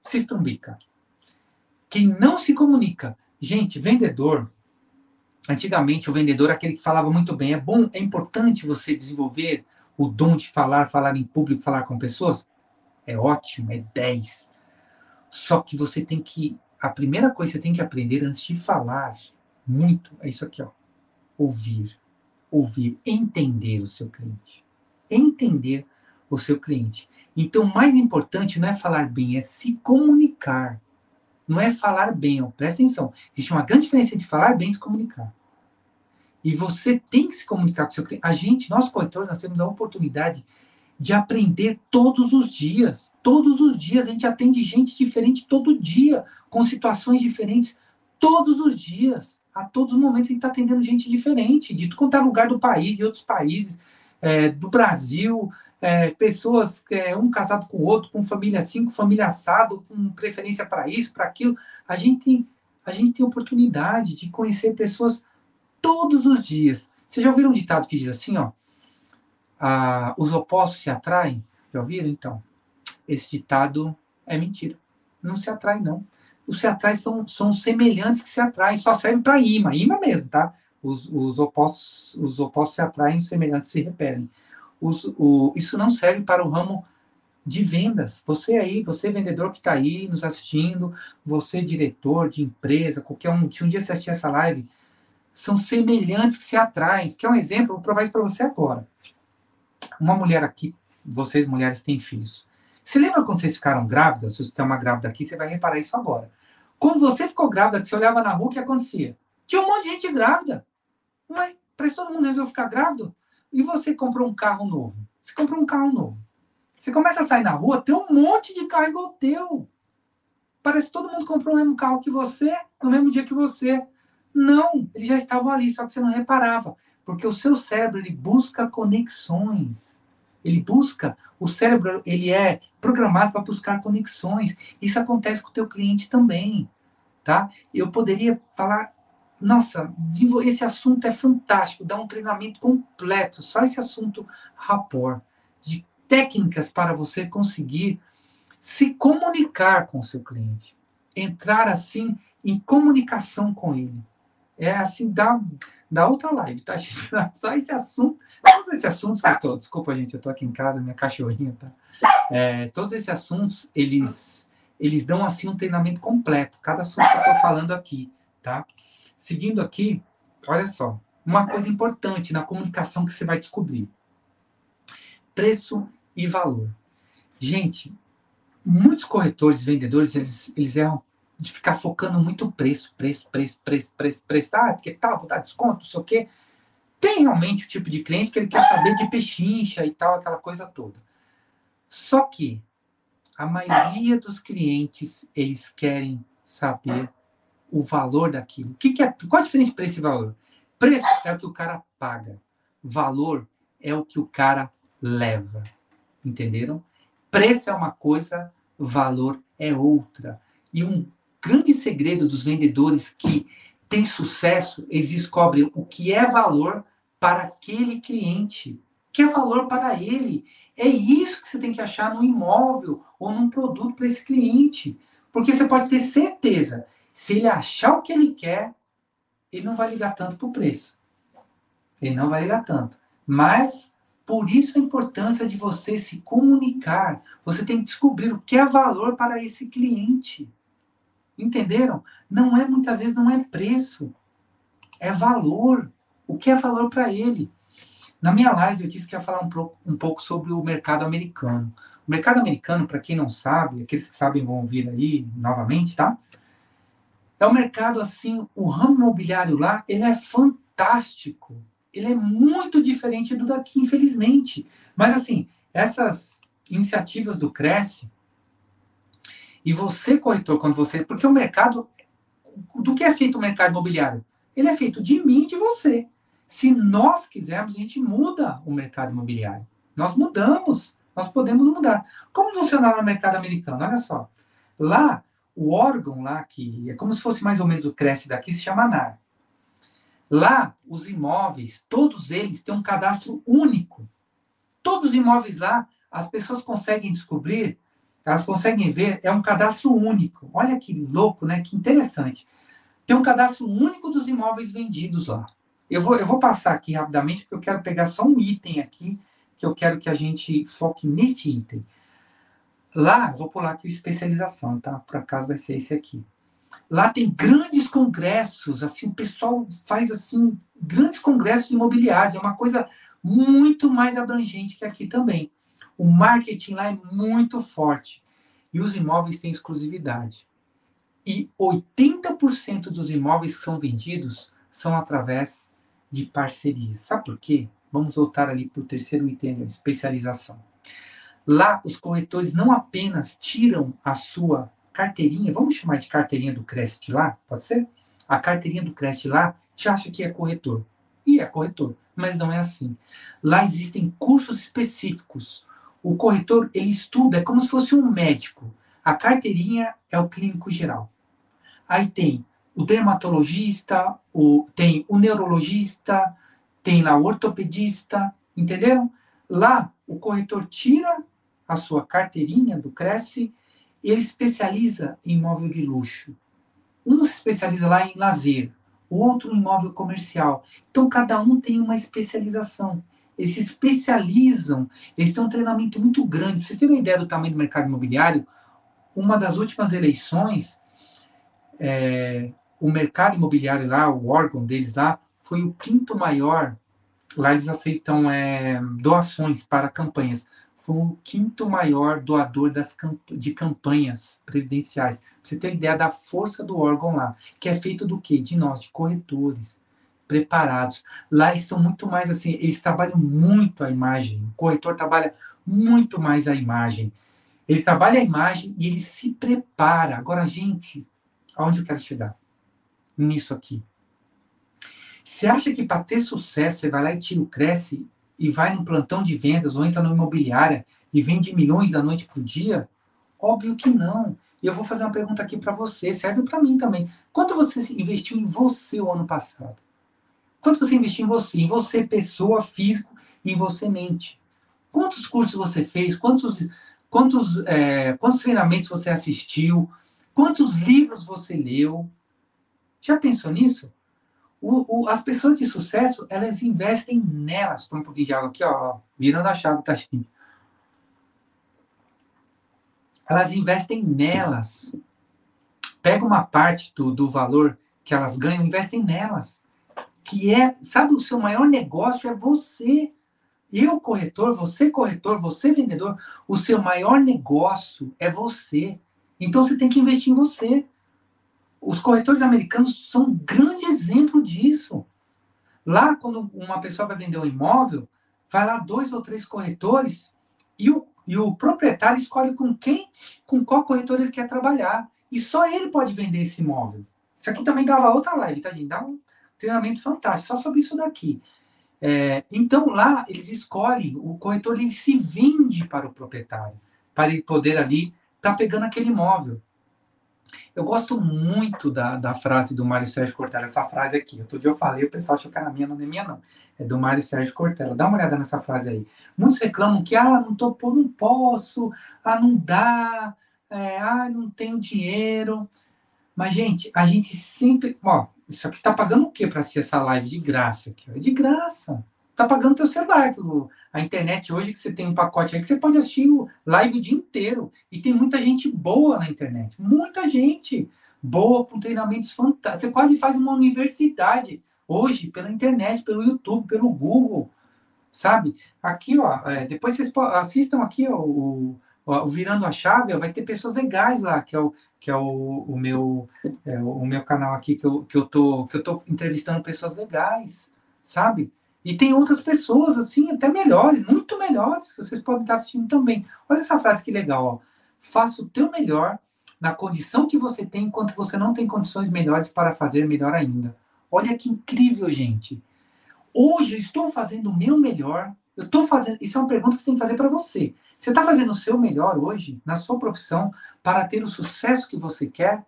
se estrumbica. Quem não se comunica. Gente, vendedor, Antigamente, o vendedor, aquele que falava muito bem, é bom, é importante você desenvolver o dom de falar, falar em público, falar com pessoas. É ótimo, é 10. Só que você tem que. A primeira coisa que você tem que aprender antes de falar muito é isso aqui, ó. Ouvir. Ouvir, entender o seu cliente. Entender o seu cliente. Então, mais importante não é falar bem, é se comunicar não é falar bem, ó, presta atenção. Existe uma grande diferença entre falar bem e se comunicar. E você tem que se comunicar com seu cliente. A gente, nós corretores, nós temos a oportunidade de aprender todos os dias. Todos os dias a gente atende gente diferente todo dia, com situações diferentes, todos os dias. A todos os momentos a gente está atendendo gente diferente, de quanto é lugar do país, de outros países, é, do Brasil, é, pessoas, é, um casado com o outro, com família assim, com família assado, com preferência para isso, para aquilo. A gente, a gente tem oportunidade de conhecer pessoas todos os dias. Vocês já ouviram um ditado que diz assim, ó? Ah, os opostos se atraem? Já ouviram? Então, esse ditado é mentira. Não se atrai, não. Os se atrai são, são semelhantes que se atraem, só servem para imã, imã mesmo, tá? Os, os, opostos, os opostos se atraem, os semelhantes se repelem os, o, isso não serve para o ramo de vendas. Você aí, você vendedor que está aí nos assistindo, você diretor de empresa, qualquer um, se um dia você assistir essa live, são semelhantes que se atraem. Que é um exemplo, vou provar isso para você agora. Uma mulher aqui, vocês mulheres têm filhos. Você lembra quando vocês ficaram grávidas? Se você tem uma grávida aqui, você vai reparar isso agora. Quando você ficou grávida, você olhava na rua, o que acontecia? Tinha um monte de gente grávida. Mas parece todo mundo resolveu ficar grávido. E você comprou um carro novo? Você comprou um carro novo. Você começa a sair na rua, tem um monte de carro igual teu. Parece que todo mundo comprou o mesmo carro que você, no mesmo dia que você. Não, eles já estavam ali, só que você não reparava. Porque o seu cérebro, ele busca conexões. Ele busca, o cérebro, ele é programado para buscar conexões. Isso acontece com o teu cliente também, tá? Eu poderia falar nossa, esse assunto é fantástico, dá um treinamento completo, só esse assunto rapport, de técnicas para você conseguir se comunicar com o seu cliente, entrar assim em comunicação com ele. É assim, dá, dá outra live, tá? Só esse assunto, todos esses assuntos tô, desculpa, gente, eu tô aqui em casa, minha cachorrinha, tá? É, todos esses assuntos, eles, eles dão assim um treinamento completo, cada assunto que eu tô falando aqui, tá? Seguindo aqui, olha só, uma coisa importante na comunicação que você vai descobrir: preço e valor. Gente, muitos corretores, vendedores, eles, eles erram de ficar focando muito preço, preço, preço, preço, preço, preço, tá? Porque tal, tá, vou dar desconto, não sei o quê. Tem realmente o tipo de cliente que ele quer saber de pechincha e tal, aquela coisa toda. Só que a maioria dos clientes, eles querem saber o valor daquilo. O que, que é, qual a diferença de preço e valor? Preço é o que o cara paga. Valor é o que o cara leva. Entenderam? Preço é uma coisa, valor é outra. E um grande segredo dos vendedores que têm sucesso, eles descobrem o que é valor para aquele cliente, que é valor para ele. É isso que você tem que achar no imóvel ou num produto para esse cliente. Porque você pode ter certeza, se ele achar o que ele quer, ele não vai ligar tanto para o preço. Ele não vai ligar tanto. Mas, por isso a importância de você se comunicar. Você tem que descobrir o que é valor para esse cliente. Entenderam? Não é, muitas vezes, não é preço. É valor. O que é valor para ele? Na minha live, eu disse que ia falar um, pouco, um pouco sobre o mercado americano. O mercado americano, para quem não sabe, aqueles que sabem vão ouvir aí novamente, tá? É um mercado assim, o ramo imobiliário lá, ele é fantástico. Ele é muito diferente do daqui, infelizmente. Mas assim, essas iniciativas do Cresce, e você, corretor, quando você. Porque o mercado. Do que é feito o mercado imobiliário? Ele é feito de mim e de você. Se nós quisermos, a gente muda o mercado imobiliário. Nós mudamos. Nós podemos mudar. Como funciona no mercado americano? Olha só. Lá, o órgão lá, que é como se fosse mais ou menos o Cresce daqui, se chama ANAR. Lá, os imóveis, todos eles têm um cadastro único. Todos os imóveis lá, as pessoas conseguem descobrir, elas conseguem ver, é um cadastro único. Olha que louco, né? Que interessante. Tem um cadastro único dos imóveis vendidos lá. Eu vou, eu vou passar aqui rapidamente, porque eu quero pegar só um item aqui que eu quero que a gente foque neste item. Lá, vou pular aqui o especialização, tá? Por acaso vai ser esse aqui. Lá tem grandes congressos, assim, o pessoal faz assim grandes congressos imobiliários, é uma coisa muito mais abrangente que aqui também. O marketing lá é muito forte e os imóveis têm exclusividade. E 80% dos imóveis que são vendidos são através de parcerias. Sabe por quê? Vamos voltar ali para o terceiro item, especialização. Lá, os corretores não apenas tiram a sua carteirinha, vamos chamar de carteirinha do Crest lá, pode ser? A carteirinha do Crest lá já acha que é corretor. E é corretor, mas não é assim. Lá existem cursos específicos. O corretor, ele estuda, é como se fosse um médico. A carteirinha é o clínico geral. Aí tem o dermatologista, o, tem o neurologista, tem lá o ortopedista, entenderam? Lá, o corretor tira a sua carteirinha do Cresce, ele especializa em imóvel de luxo. Um se especializa lá em lazer, o outro em imóvel comercial. Então, cada um tem uma especialização. Eles se especializam, eles têm um treinamento muito grande. Para vocês terem uma ideia do tamanho do mercado imobiliário, uma das últimas eleições, é, o mercado imobiliário lá, o órgão deles lá, foi o quinto maior. Lá eles aceitam é, doações para campanhas. Foi o quinto maior doador das, de campanhas previdenciais. Pra você ter ideia da força do órgão lá, que é feito do quê? De nós, de corretores preparados. Lá eles são muito mais assim, eles trabalham muito a imagem. O corretor trabalha muito mais a imagem. Ele trabalha a imagem e ele se prepara. Agora, gente, aonde eu quero chegar? Nisso aqui. Você acha que para ter sucesso você vai lá e tira o Cresce e vai num plantão de vendas ou entra numa imobiliária e vende milhões da noite para o dia? Óbvio que não. E eu vou fazer uma pergunta aqui para você, serve para mim também. Quanto você investiu em você o ano passado? Quanto você investiu em você? Em você, pessoa, físico, em você, mente. Quantos cursos você fez? Quantos, quantos, é, quantos treinamentos você assistiu? Quantos livros você leu? Já pensou nisso? O, o, as pessoas de sucesso, elas investem nelas. Põe um pouquinho de água aqui, ó, virando a chave, tá, gente? Elas investem nelas. Pega uma parte do, do valor que elas ganham, investem nelas. Que é, sabe, o seu maior negócio é você. Eu, corretor, você, corretor, você, vendedor, o seu maior negócio é você. Então você tem que investir em você. Os corretores americanos são um grande exemplo disso. Lá, quando uma pessoa vai vender um imóvel, vai lá dois ou três corretores e o, e o proprietário escolhe com quem, com qual corretor ele quer trabalhar. E só ele pode vender esse imóvel. Isso aqui também dava outra live, tá, gente? Dá um treinamento fantástico, só sobre isso daqui. É, então, lá, eles escolhem, o corretor ele se vende para o proprietário, para ele poder ali estar tá pegando aquele imóvel. Eu gosto muito da, da frase do Mário Sérgio Cortella, essa frase aqui. Outro dia eu falei, o pessoal achou que era minha, não é minha, não. É do Mário Sérgio Cortella. Dá uma olhada nessa frase aí. Muitos reclamam que, ah, não, tô, não posso, ah, não dá, é, ah, não tenho dinheiro. Mas, gente, a gente sempre. Ó, isso aqui está pagando o quê para assistir essa live de graça? Aqui, É de graça. Está pagando teu celular. Que a internet hoje, que você tem um pacote aí que você pode assistir o live o dia inteiro. E tem muita gente boa na internet. Muita gente boa, com treinamentos fantásticos. Você quase faz uma universidade hoje pela internet, pelo YouTube, pelo Google. Sabe? Aqui, ó, é, depois vocês assistam aqui ó, o, o Virando a Chave, vai ter pessoas legais lá, que é o que é o, o meu é, o meu canal aqui que eu, que eu tô que eu tô entrevistando pessoas legais, sabe? E tem outras pessoas assim até melhores, muito melhores que vocês podem estar assistindo também. Olha essa frase que legal, ó. Faça o teu melhor na condição que você tem, enquanto você não tem condições melhores para fazer melhor ainda. Olha que incrível, gente. Hoje eu estou fazendo o meu melhor. Eu estou fazendo. Isso é uma pergunta que você tem que fazer para você. Você está fazendo o seu melhor hoje na sua profissão para ter o sucesso que você quer?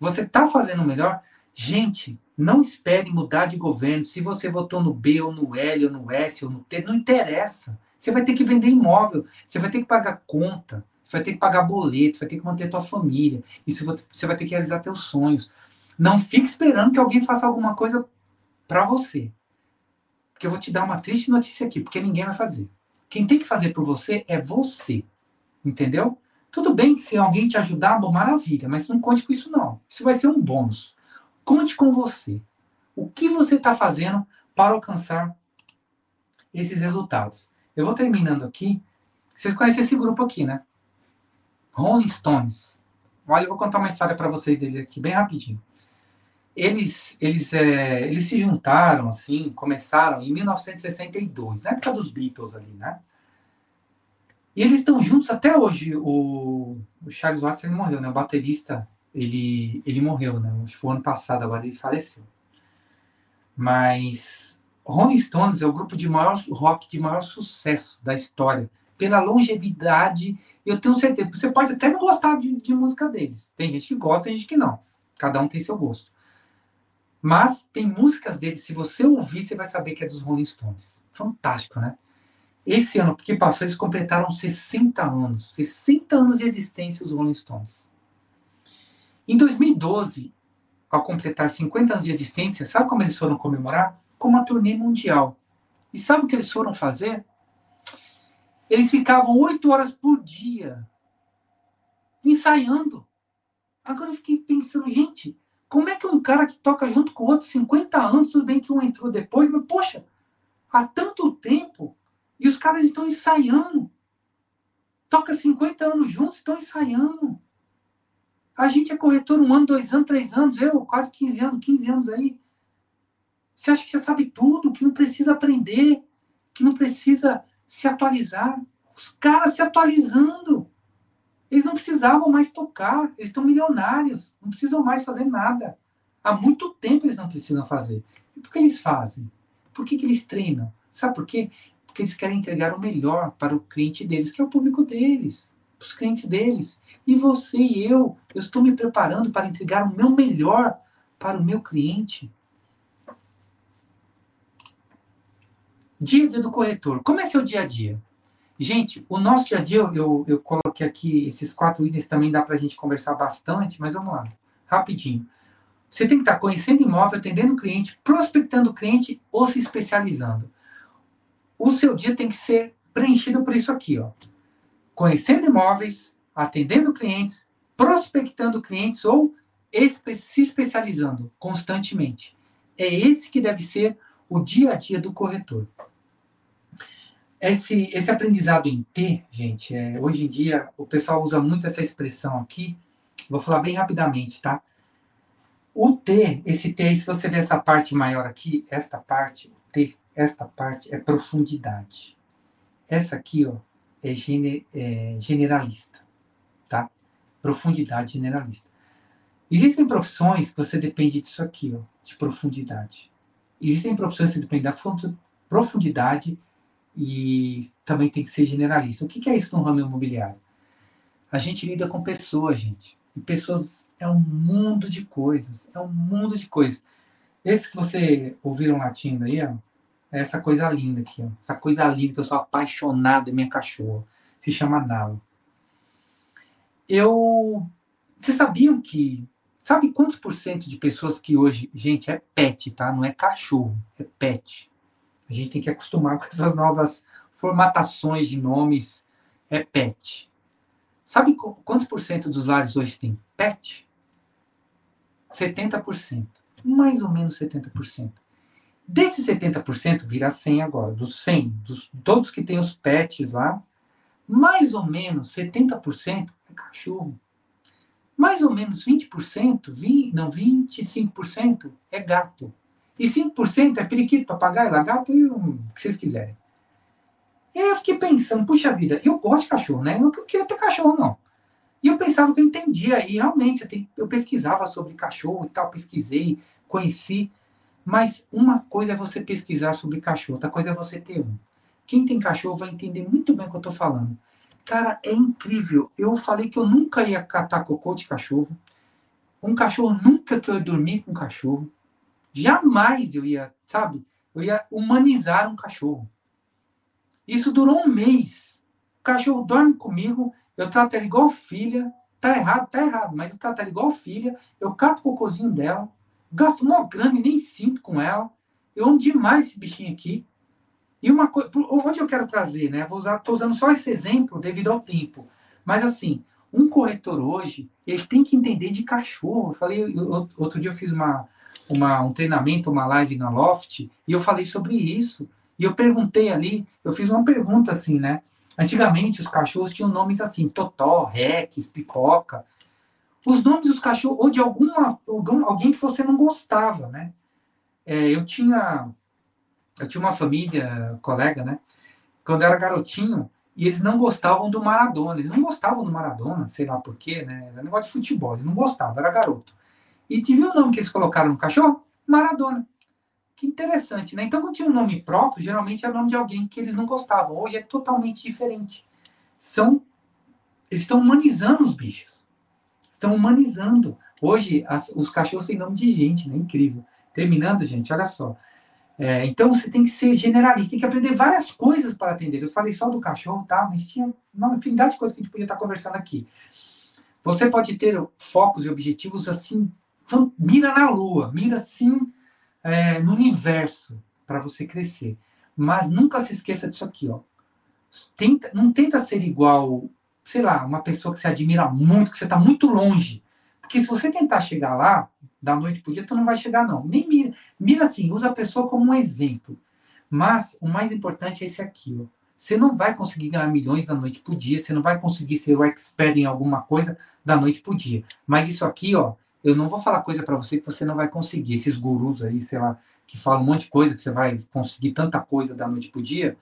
Você está fazendo o melhor? Gente, não espere mudar de governo. Se você votou no B, ou no L, ou no S, ou no T, não interessa. Você vai ter que vender imóvel, você vai ter que pagar conta, você vai ter que pagar boleto, vai ter que manter tua família, e você vai ter que realizar teus sonhos. Não fique esperando que alguém faça alguma coisa para você. Porque eu vou te dar uma triste notícia aqui, porque ninguém vai fazer. Quem tem que fazer por você é você. Entendeu? Tudo bem que se alguém te ajudar, bom, maravilha, mas não conte com isso não. Isso vai ser um bônus. Conte com você. O que você está fazendo para alcançar esses resultados? Eu vou terminando aqui. Vocês conhecem esse grupo aqui, né? Rolling Stones. Olha, eu vou contar uma história para vocês dele aqui bem rapidinho. Eles, eles, é, eles se juntaram, assim, começaram em 1962, na época dos Beatles ali, né? E eles estão juntos até hoje. O, o Charles Watts ele morreu, né? O baterista ele, ele morreu, né? Acho que foi ano passado, agora ele faleceu. Mas Rolling Stones é o grupo de maior rock de maior sucesso da história. Pela longevidade, eu tenho certeza. Você pode até não gostar de, de música deles. Tem gente que gosta, tem gente que não. Cada um tem seu gosto. Mas tem músicas deles, se você ouvir, você vai saber que é dos Rolling Stones. Fantástico, né? Esse ano que passou, eles completaram 60 anos. 60 anos de existência os Rolling Stones. Em 2012, ao completar 50 anos de existência, sabe como eles foram comemorar? Com uma turnê mundial. E sabe o que eles foram fazer? Eles ficavam oito horas por dia ensaiando. Agora eu fiquei pensando, gente, como é que um cara que toca junto com o outro 50 anos, tudo bem que um entrou depois, mas poxa, há tanto tempo e os caras estão ensaiando. Toca 50 anos juntos, estão ensaiando. A gente é corretor um ano, dois anos, três anos, eu quase 15 anos, 15 anos aí. Você acha que você sabe tudo, que não precisa aprender, que não precisa se atualizar? Os caras se atualizando. Eles não precisavam mais tocar, eles estão milionários, não precisam mais fazer nada. Há muito tempo eles não precisam fazer. E por que eles fazem? Por que, que eles treinam? Sabe por quê? Porque eles querem entregar o melhor para o cliente deles, que é o público deles para os clientes deles. E você e eu, eu estou me preparando para entregar o meu melhor para o meu cliente. Dia a dia do corretor. Como é seu dia a dia? Gente, o nosso dia a dia, eu, eu coloquei aqui esses quatro itens, também dá para a gente conversar bastante, mas vamos lá, rapidinho. Você tem que estar conhecendo imóvel, atendendo cliente, prospectando cliente ou se especializando. O seu dia tem que ser preenchido por isso aqui, ó conhecendo imóveis, atendendo clientes, prospectando clientes ou espe se especializando constantemente. É esse que deve ser o dia a dia do corretor. Esse, esse aprendizado em T, gente, é, hoje em dia o pessoal usa muito essa expressão aqui. Vou falar bem rapidamente, tá? O T, esse T, se você ver essa parte maior aqui, esta parte, o T, esta parte é profundidade. Essa aqui, ó, é, gene, é generalista, tá? Profundidade generalista. Existem profissões que você depende disso aqui, ó, de profundidade. Existem profissões que você depende da profundidade e também tem que ser generalista. O que é isso no ramo imobiliário? A gente lida com pessoas, gente. E pessoas é um mundo de coisas, é um mundo de coisas. Esse que você ouviram latindo aí, ó, é essa coisa linda aqui, ó. Essa coisa linda que eu sou apaixonado em minha cachorra. Se chama Nala. Eu. Vocês sabiam que. Sabe quantos por cento de pessoas que hoje. Gente, é pet, tá? Não é cachorro, é pet. A gente tem que acostumar com essas novas formatações de nomes. É pet. Sabe quantos por cento dos lares hoje tem pet? 70%. Mais ou menos 70%. Desses 70%, vira 100 agora. Dos 100, dos, todos que têm os pets lá, mais ou menos 70% é cachorro. Mais ou menos 20%, 20, não, 25% é gato. E 5% é periquito, papagaio, lagarto e o que vocês quiserem. E aí eu fiquei pensando, puxa vida, eu gosto de cachorro, né? Eu não queria ter cachorro, não. E eu pensava que eu entendia, e realmente eu pesquisava sobre cachorro e tal, pesquisei, conheci. Mas uma coisa é você pesquisar sobre cachorro, outra coisa é você ter um. Quem tem cachorro vai entender muito bem o que eu estou falando. Cara, é incrível. Eu falei que eu nunca ia catar cocô de cachorro. Um cachorro, nunca que eu ia dormir com um cachorro. Jamais eu ia, sabe? Eu ia humanizar um cachorro. Isso durou um mês. O cachorro dorme comigo, eu trato ela igual filha. Tá errado, tá errado, mas eu trato ela igual filha. Eu cato o cocôzinho dela, gasto uma grana e nem sinto com ela. Eu amo demais esse bichinho aqui. E uma coisa, onde eu quero trazer, né? Vou usar, tô usando só esse exemplo devido ao tempo. Mas assim, um corretor hoje, ele tem que entender de cachorro. Eu falei, eu, outro dia eu fiz uma, uma, um treinamento, uma live na Loft, e eu falei sobre isso. E eu perguntei ali, eu fiz uma pergunta assim, né? Antigamente os cachorros tinham nomes assim, Totó, Rex, Pipoca. Os nomes dos cachorros, ou de alguma, algum, alguém que você não gostava, né? É, eu tinha eu tinha uma família, colega, né? Quando eu era garotinho, e eles não gostavam do Maradona. Eles não gostavam do Maradona, sei lá porquê, né? Era negócio de futebol, eles não gostavam, era garoto. E te viu o nome que eles colocaram no cachorro? Maradona. Que interessante, né? Então, quando tinha um nome próprio, geralmente era o nome de alguém que eles não gostavam. Hoje é totalmente diferente. São. Eles estão humanizando os bichos. Estão humanizando. Hoje, as, os cachorros têm nome de gente, né? Incrível. Terminando, gente, olha só. É, então você tem que ser generalista, tem que aprender várias coisas para atender. Eu falei só do cachorro, tá? Mas tinha uma infinidade de coisas que a gente podia estar conversando aqui. Você pode ter focos e objetivos assim, então, mira na lua, mira assim é, no universo para você crescer. Mas nunca se esqueça disso aqui, ó. Tenta, não tenta ser igual, sei lá, uma pessoa que você admira muito, que você está muito longe. Porque se você tentar chegar lá, da noite para o dia, tu não vai chegar, não. Nem mira. Mira assim, usa a pessoa como um exemplo. Mas o mais importante é esse aqui, ó. Você não vai conseguir ganhar milhões da noite para o dia, você não vai conseguir ser o expert em alguma coisa da noite para o dia. Mas isso aqui, ó, eu não vou falar coisa para você que você não vai conseguir. Esses gurus aí, sei lá, que falam um monte de coisa, que você vai conseguir tanta coisa da noite para o dia.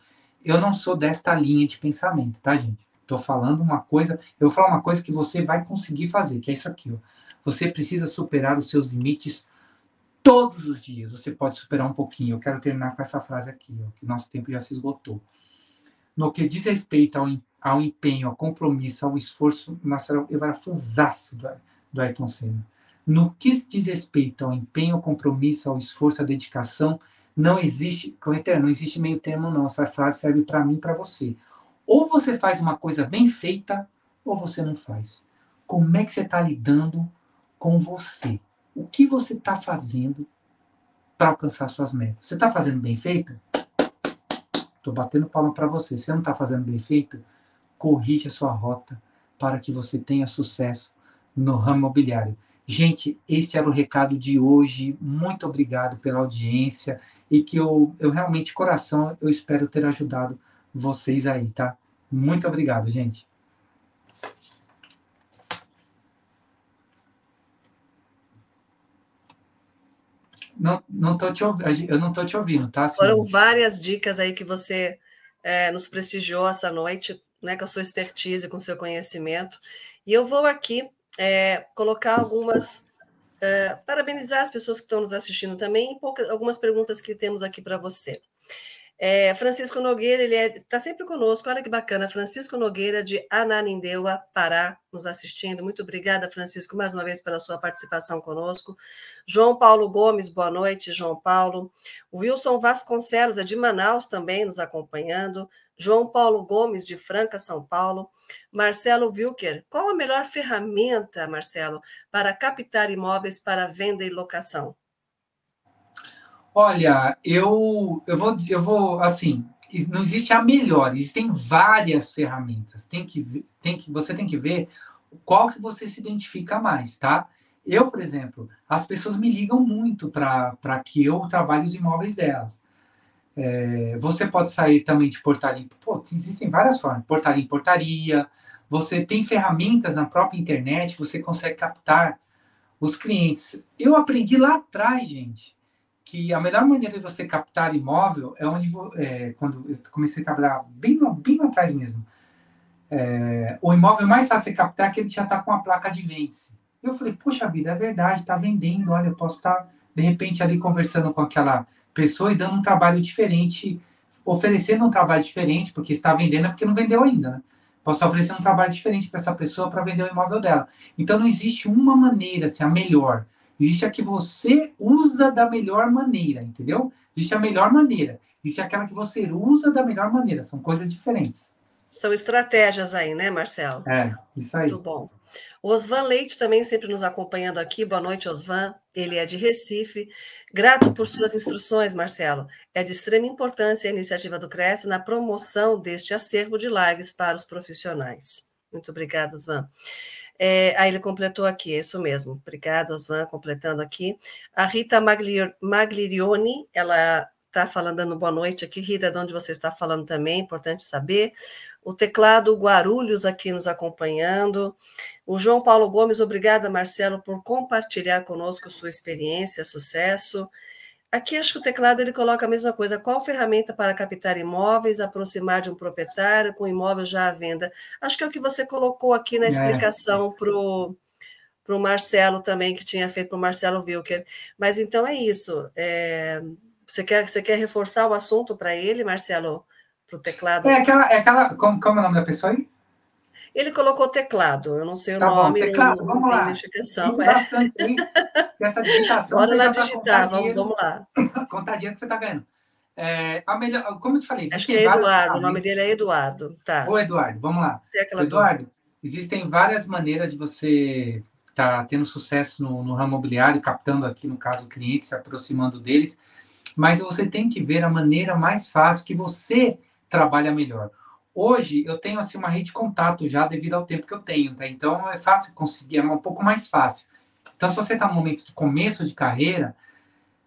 Eu não sou desta linha de pensamento, tá, gente? Estou falando uma coisa, eu vou falar uma coisa que você vai conseguir fazer, que é isso aqui, ó. Você precisa superar os seus limites todos os dias. Você pode superar um pouquinho. Eu quero terminar com essa frase aqui, ó, que nosso tempo já se esgotou. No que diz respeito ao, ao empenho, ao compromisso, ao esforço, nossa, eu era fãzaço do, do Ayrton Senna. No que diz respeito ao empenho, ao compromisso, ao esforço, à dedicação, não existe, corretor, não existe meio termo não. Essa frase serve para mim e para você. Ou você faz uma coisa bem feita, ou você não faz. Como é que você está lidando com você. O que você está fazendo para alcançar suas metas? Você está fazendo bem feito? Estou batendo palma para você. Você não está fazendo bem feito? Corrija a sua rota para que você tenha sucesso no ramo imobiliário. Gente, esse era o recado de hoje. Muito obrigado pela audiência e que eu, eu realmente, coração, eu espero ter ajudado vocês aí, tá? Muito obrigado, gente. Não, não tô te eu não estou te ouvindo, tá?
Foram várias dicas aí que você é, nos prestigiou essa noite, né, com a sua expertise, com o seu conhecimento. E eu vou aqui é, colocar algumas. É, parabenizar as pessoas que estão nos assistindo também e poucas, algumas perguntas que temos aqui para você. É, Francisco Nogueira, ele está é, sempre conosco, olha que bacana. Francisco Nogueira, de Ananindeua, Pará, nos assistindo. Muito obrigada, Francisco, mais uma vez pela sua participação conosco. João Paulo Gomes, boa noite, João Paulo. O Wilson Vasconcelos, é de Manaus, também nos acompanhando. João Paulo Gomes, de Franca, São Paulo. Marcelo Wilker, qual a melhor ferramenta, Marcelo, para captar imóveis para venda e locação?
Olha, eu, eu, vou, eu vou, assim, não existe a melhor, existem várias ferramentas. Tem que, tem que, você tem que ver qual que você se identifica mais, tá? Eu, por exemplo, as pessoas me ligam muito para que eu trabalhe os imóveis delas. É, você pode sair também de portaria. Pô, existem várias formas. Portaria em portaria. Você tem ferramentas na própria internet, você consegue captar os clientes. Eu aprendi lá atrás, gente, que a melhor maneira de você captar imóvel é onde, é, quando eu comecei a trabalhar bem, bem lá atrás mesmo, é, o imóvel mais fácil de captar é aquele que já está com a placa de vence. Eu falei, poxa vida, é verdade, está vendendo, olha, eu posso estar, tá, de repente, ali conversando com aquela pessoa e dando um trabalho diferente, oferecendo um trabalho diferente, porque está vendendo é porque não vendeu ainda, né? Posso estar oferecendo um trabalho diferente para essa pessoa para vender o imóvel dela. Então, não existe uma maneira, assim, a melhor. Existe a que você usa da melhor maneira, entendeu? Existe a melhor maneira. Existe aquela que você usa da melhor maneira. São coisas diferentes.
São estratégias aí, né, Marcelo?
É, isso aí.
Muito bom. Osvan Leite também sempre nos acompanhando aqui. Boa noite, Osvan. Ele é de Recife. Grato por suas instruções, Marcelo. É de extrema importância a iniciativa do Cresce na promoção deste acervo de lives para os profissionais. Muito obrigada, Osvan. É, aí ele completou aqui, é isso mesmo. Obrigada, Osvan, completando aqui. A Rita Maglirioni, ela está falando, dando boa noite aqui. Rita, de onde você está falando também, importante saber. O teclado Guarulhos aqui nos acompanhando. O João Paulo Gomes, obrigada, Marcelo, por compartilhar conosco sua experiência, sucesso. Aqui acho que o teclado ele coloca a mesma coisa. Qual ferramenta para captar imóveis, aproximar de um proprietário com imóvel já à venda? Acho que é o que você colocou aqui na é. explicação é. para o Marcelo também, que tinha feito para o Marcelo Wilker. Mas então é isso. É, você, quer, você quer reforçar o assunto para ele, Marcelo? Para o teclado?
É aquela. É aquela como, como é o nome da pessoa aí?
Ele colocou teclado, eu não sei o
tá
nome.
Bom, teclado, vamos lá.
Identificação,
é. bastante, hein? Essa digitação.
Bora lá digitar, vamos, vamos lá.
Contadinha que você está ganhando. É, a melhor, como eu te falei,
acho que é Eduardo, o nome dele é Eduardo. Tá.
Ô, Eduardo, vamos lá. Eduardo, existem várias maneiras de você estar tá tendo sucesso no, no ramo imobiliário, captando aqui, no caso, clientes, se aproximando deles, mas você tem que ver a maneira mais fácil que você trabalha melhor. Hoje eu tenho assim uma rede de contato já devido ao tempo que eu tenho, tá? Então é fácil conseguir, é um pouco mais fácil. Então se você está no momento de começo de carreira,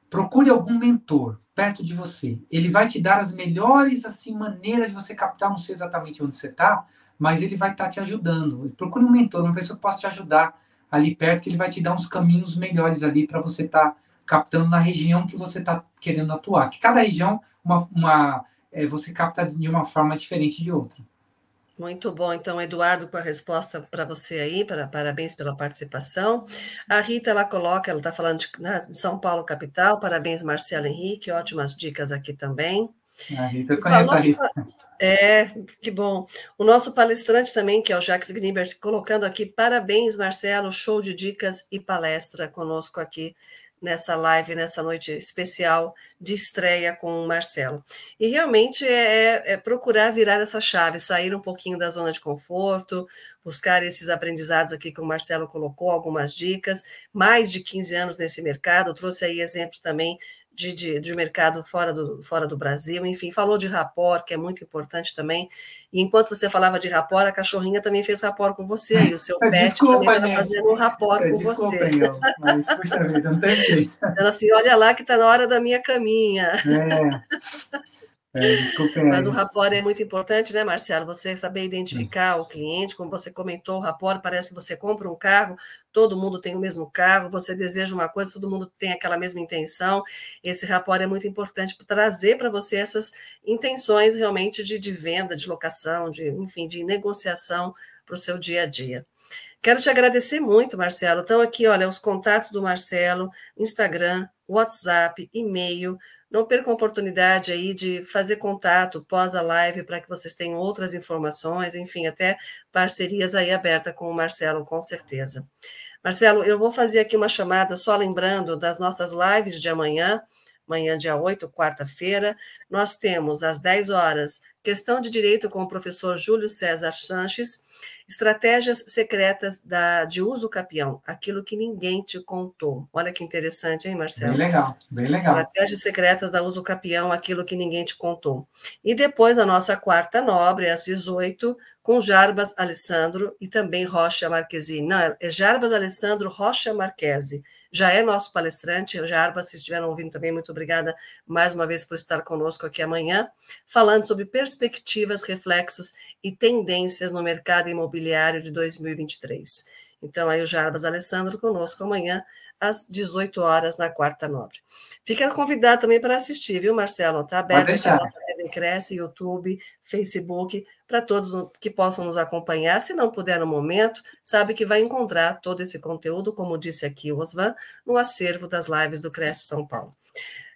procure algum mentor perto de você. Ele vai te dar as melhores assim maneiras de você captar, não sei exatamente onde você está, mas ele vai estar tá te ajudando. Procure um mentor, uma pessoa que possa te ajudar ali perto, que ele vai te dar uns caminhos melhores ali para você estar tá captando na região que você está querendo atuar. Que cada região uma, uma é, você capta de uma forma diferente de outra.
Muito bom. Então, Eduardo, com a resposta para você aí, para, parabéns pela participação. A Rita, ela coloca, ela está falando de, né, de, São Paulo, capital. Parabéns, Marcelo Henrique, ótimas dicas aqui também.
A Rita, eu conheço a Rita.
É, que bom. O nosso palestrante também, que é o Jacques Grimberg, colocando aqui, parabéns, Marcelo, show de dicas e palestra conosco aqui nessa live, nessa noite especial de estreia com o Marcelo. E realmente é, é, é, procurar virar essa chave, sair um pouquinho da zona de conforto, buscar esses aprendizados aqui que o Marcelo colocou, algumas dicas, mais de 15 anos nesse mercado, trouxe aí exemplos também de, de, de, mercado fora do, fora do Brasil, enfim, falou de rapor, que é muito importante também. E enquanto você falava de rapor, a cachorrinha também fez rapor com você, e o seu pet
desculpa,
também está fazendo um rapor com
desculpa,
você.
Eu, mas, puxa vida, não tem jeito.
Então, assim, olha lá que está na hora da minha caminha.
É. É,
Mas o rapport é muito importante, né, Marcelo? Você saber identificar o cliente, como você comentou, o rapport parece que você compra um carro, todo mundo tem o mesmo carro, você deseja uma coisa, todo mundo tem aquela mesma intenção. Esse rapport é muito importante para trazer para você essas intenções realmente de, de venda, de locação, de, enfim, de negociação para o seu dia a dia. Quero te agradecer muito, Marcelo. Então, aqui, olha, os contatos do Marcelo, Instagram, WhatsApp, e-mail. Não percam a oportunidade aí de fazer contato pós a live para que vocês tenham outras informações, enfim, até parcerias aí abertas com o Marcelo, com certeza. Marcelo, eu vou fazer aqui uma chamada só lembrando das nossas lives de amanhã, amanhã, dia 8, quarta-feira. Nós temos às 10 horas questão de direito com o professor Júlio César Sanches Estratégias secretas da, de uso capião, aquilo que ninguém te contou. Olha que interessante, hein, Marcelo?
Bem legal, bem legal.
Estratégias secretas da uso capião, aquilo que ninguém te contou. E depois a nossa quarta nobre, às 18, com Jarbas Alessandro e também Rocha Marquezine. Não, é Jarbas Alessandro Rocha Marquese já é nosso palestrante. Jarba, se estiveram ouvindo também, muito obrigada mais uma vez por estar conosco aqui amanhã, falando sobre perspectivas, reflexos e tendências no mercado imobiliário de 2023. Então, aí o Jarbas Alessandro conosco amanhã, às 18 horas, na Quarta Nobre. Fica convidado também para assistir, viu, Marcelo? Está aberto a nossa TV Cresce, YouTube, Facebook, para todos que possam nos acompanhar. Se não puder no momento, sabe que vai encontrar todo esse conteúdo, como disse aqui o Osvan, no acervo das lives do Cresce São Paulo.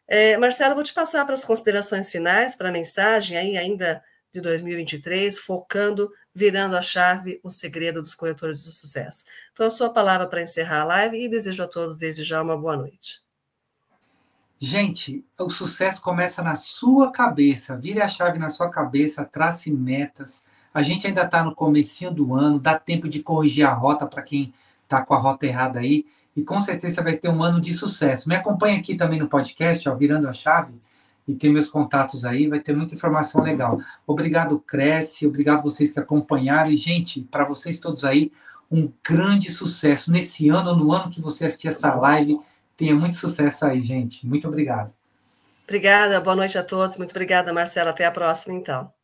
É, Marcelo, vou te passar para as considerações finais, para a mensagem aí ainda de 2023, focando, virando a chave, o segredo dos corretores de sucesso. Então, a sua palavra para encerrar a live e desejo a todos desde já uma boa noite.
Gente, o sucesso começa na sua cabeça. Vire a chave na sua cabeça, trace metas. A gente ainda está no comecinho do ano, dá tempo de corrigir a rota para quem está com a rota errada aí. E com certeza vai ter um ano de sucesso. Me acompanha aqui também no podcast, ó, Virando a Chave e tem meus contatos aí, vai ter muita informação legal. Obrigado, Cresce, obrigado vocês que acompanharam. E, gente, para vocês todos aí, um grande sucesso nesse ano, no ano que você assistir essa live. Tenha muito sucesso aí, gente. Muito obrigado.
Obrigada, boa noite a todos. Muito obrigada, Marcela. Até a próxima, então.